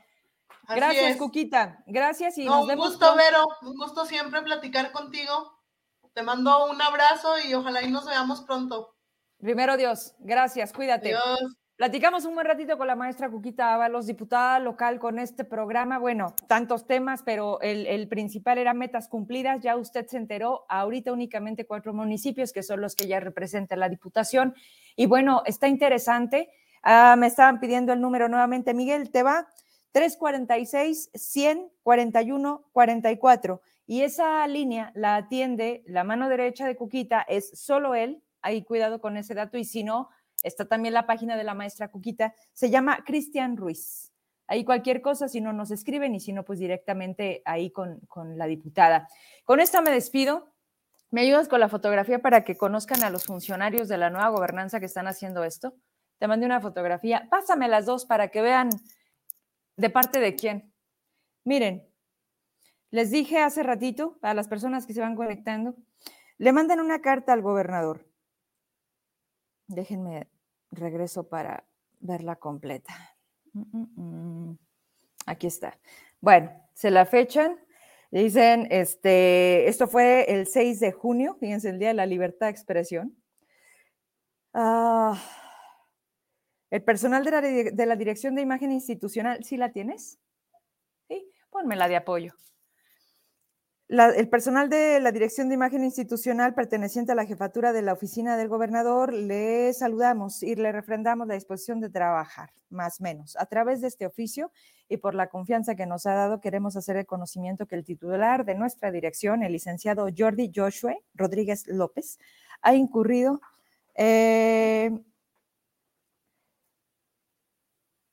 Gracias, Cuquita. Gracias y nos un gusto, Vero. Un gusto siempre platicar contigo. Te mando un abrazo y ojalá y nos veamos pronto. Primero Dios. Gracias. Cuídate. Dios. Platicamos un buen ratito con la maestra Cuquita Ábalos, diputada local con este programa. Bueno, tantos temas, pero el, el, principal era metas cumplidas. Ya usted se enteró, ahorita únicamente cuatro municipios que son los que ya representan la diputación. Y bueno, está interesante. Ah, me estaban pidiendo el número nuevamente. Miguel, te va 346 141 44. Y esa línea la atiende la mano derecha de Cuquita, es solo él. Ahí cuidado con ese dato. Y si no, está también la página de la maestra Cuquita. Se llama Cristian Ruiz. Ahí cualquier cosa, si no nos escriben y si no, pues directamente ahí con, con la diputada. Con esta me despido. ¿Me ayudas con la fotografía para que conozcan a los funcionarios de la nueva gobernanza que están haciendo esto? Te mandé una fotografía. Pásame las dos para que vean de parte de quién. Miren, les dije hace ratito a las personas que se van conectando, le mandan una carta al gobernador. Déjenme regreso para verla completa. Mm, mm, mm. Aquí está. Bueno, se la fechan. Dicen, este, esto fue el 6 de junio, fíjense, el Día de la Libertad de Expresión. Ah, el personal de la, de la Dirección de Imagen Institucional, ¿sí la tienes? Sí, la de apoyo. el personal de la Dirección de Imagen Institucional perteneciente a la jefatura de la oficina del gobernador, le saludamos y le refrendamos la disposición de trabajar, más o menos. A través de este oficio y por la confianza que nos ha dado, queremos hacer el conocimiento que el titular de nuestra dirección, el licenciado Jordi Joshua Rodríguez López, ha incurrido eh,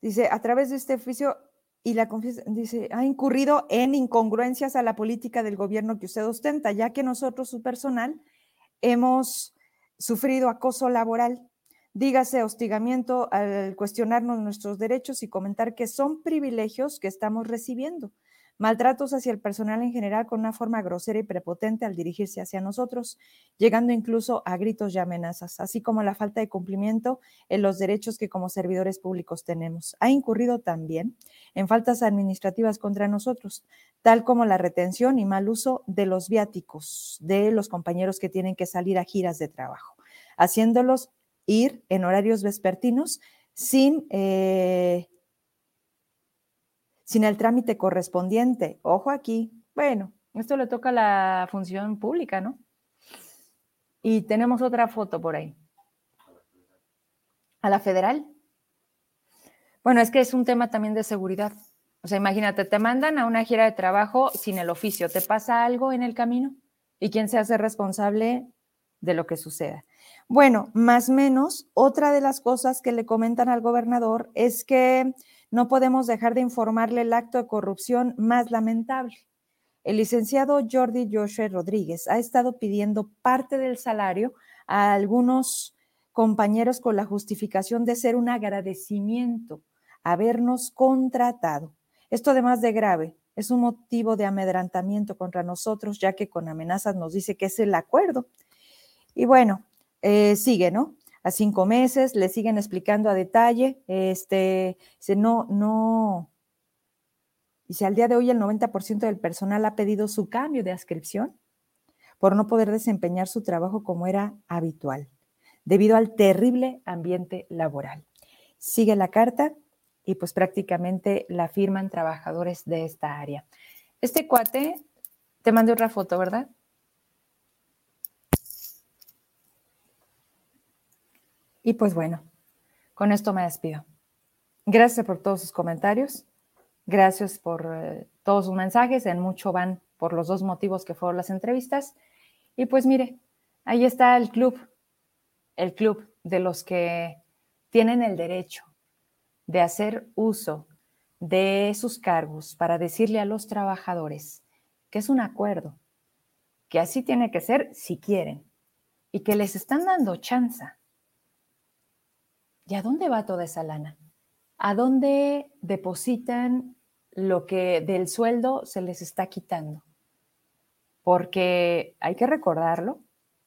Dice, a través de este oficio y la confianza, dice, ha incurrido en incongruencias a la política del gobierno que usted ostenta, ya que nosotros, su personal, hemos sufrido acoso laboral, dígase hostigamiento al cuestionarnos nuestros derechos y comentar que son privilegios que estamos recibiendo maltratos hacia el personal en general con una forma grosera y prepotente al dirigirse hacia nosotros, llegando incluso a gritos y amenazas, así como la falta de cumplimiento en los derechos que como servidores públicos tenemos. Ha incurrido también en faltas administrativas contra nosotros, tal como la retención y mal uso de los viáticos de los compañeros que tienen que salir a giras de trabajo, haciéndolos ir en horarios vespertinos sin eh, sin el trámite correspondiente. Ojo aquí. Bueno, esto le toca a la función pública, ¿no? Y tenemos otra foto por ahí. ¿A la federal? Bueno, es que es un tema también de seguridad. O sea, imagínate, te mandan a una gira de trabajo sin el oficio, ¿te pasa algo en el camino? ¿Y quién se hace responsable de lo que suceda? Bueno, más menos, otra de las cosas que le comentan al gobernador es que no podemos dejar de informarle el acto de corrupción más lamentable. El licenciado Jordi Joshua Rodríguez ha estado pidiendo parte del salario a algunos compañeros con la justificación de ser un agradecimiento habernos contratado. Esto además de grave, es un motivo de amedrantamiento contra nosotros, ya que con amenazas nos dice que es el acuerdo. Y bueno, eh, sigue, ¿no? A cinco meses, le siguen explicando a detalle, este, dice, no, no, dice, al día de hoy el 90% del personal ha pedido su cambio de adscripción por no poder desempeñar su trabajo como era habitual, debido al terrible ambiente laboral. Sigue la carta y pues prácticamente la firman trabajadores de esta área. Este cuate, te mandé otra foto, ¿verdad? Y pues bueno, con esto me despido. Gracias por todos sus comentarios. Gracias por eh, todos sus mensajes. En mucho van por los dos motivos que fueron las entrevistas. Y pues mire, ahí está el club, el club de los que tienen el derecho de hacer uso de sus cargos para decirle a los trabajadores que es un acuerdo, que así tiene que ser si quieren y que les están dando chance ¿Y a dónde va toda esa lana? ¿A dónde depositan lo que del sueldo se les está quitando? Porque hay que recordarlo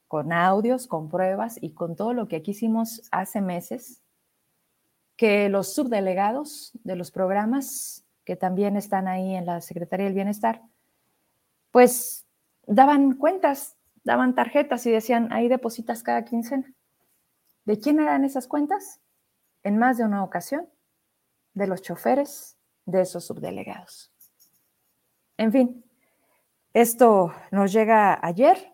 con audios, con pruebas y con todo lo que aquí hicimos hace meses, que los subdelegados de los programas que también están ahí en la Secretaría del Bienestar, pues daban cuentas, daban tarjetas y decían, ahí depositas cada quincena. ¿De quién eran esas cuentas? En más de una ocasión de los choferes de esos subdelegados. En fin, esto nos llega ayer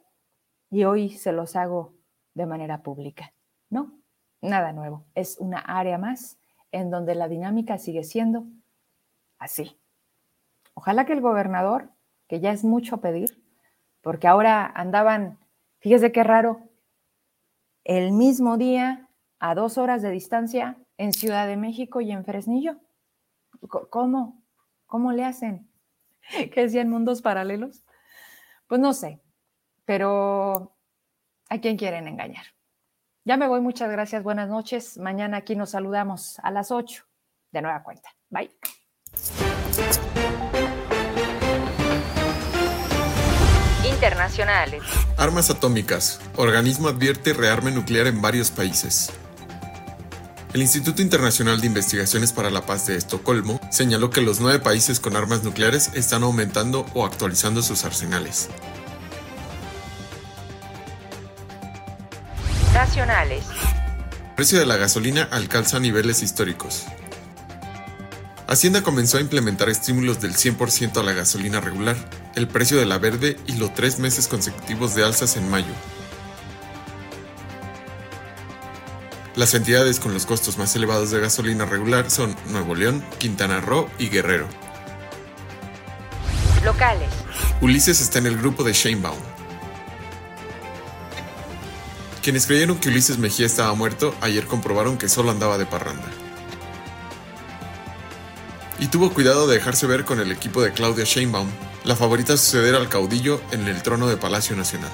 y hoy se los hago de manera pública. No, nada nuevo. Es una área más en donde la dinámica sigue siendo así. Ojalá que el gobernador, que ya es mucho pedir, porque ahora andaban, fíjese qué raro, el mismo día a dos horas de distancia en Ciudad de México y en Fresnillo. ¿Cómo? ¿Cómo le hacen? ¿Que decían mundos paralelos? Pues no sé, pero ¿a quién quieren engañar? Ya me voy, muchas gracias, buenas noches. Mañana aquí nos saludamos a las 8 de nueva cuenta. Bye. Internacionales. Armas atómicas. Organismo advierte rearme nuclear en varios países. El Instituto Internacional de Investigaciones para la Paz de Estocolmo señaló que los nueve países con armas nucleares están aumentando o actualizando sus arsenales. Nacionales. El precio de la gasolina alcanza niveles históricos. Hacienda comenzó a implementar estímulos del 100% a la gasolina regular, el precio de la verde y los tres meses consecutivos de alzas en mayo, Las entidades con los costos más elevados de gasolina regular son Nuevo León, Quintana Roo y Guerrero. Locales. Ulises está en el grupo de Shanebaum. Quienes creyeron que Ulises Mejía estaba muerto, ayer comprobaron que solo andaba de parranda. y tuvo cuidado de dejarse ver con el equipo de Claudia Sheinbaum, la favorita a suceder al caudillo en el trono de Palacio Nacional.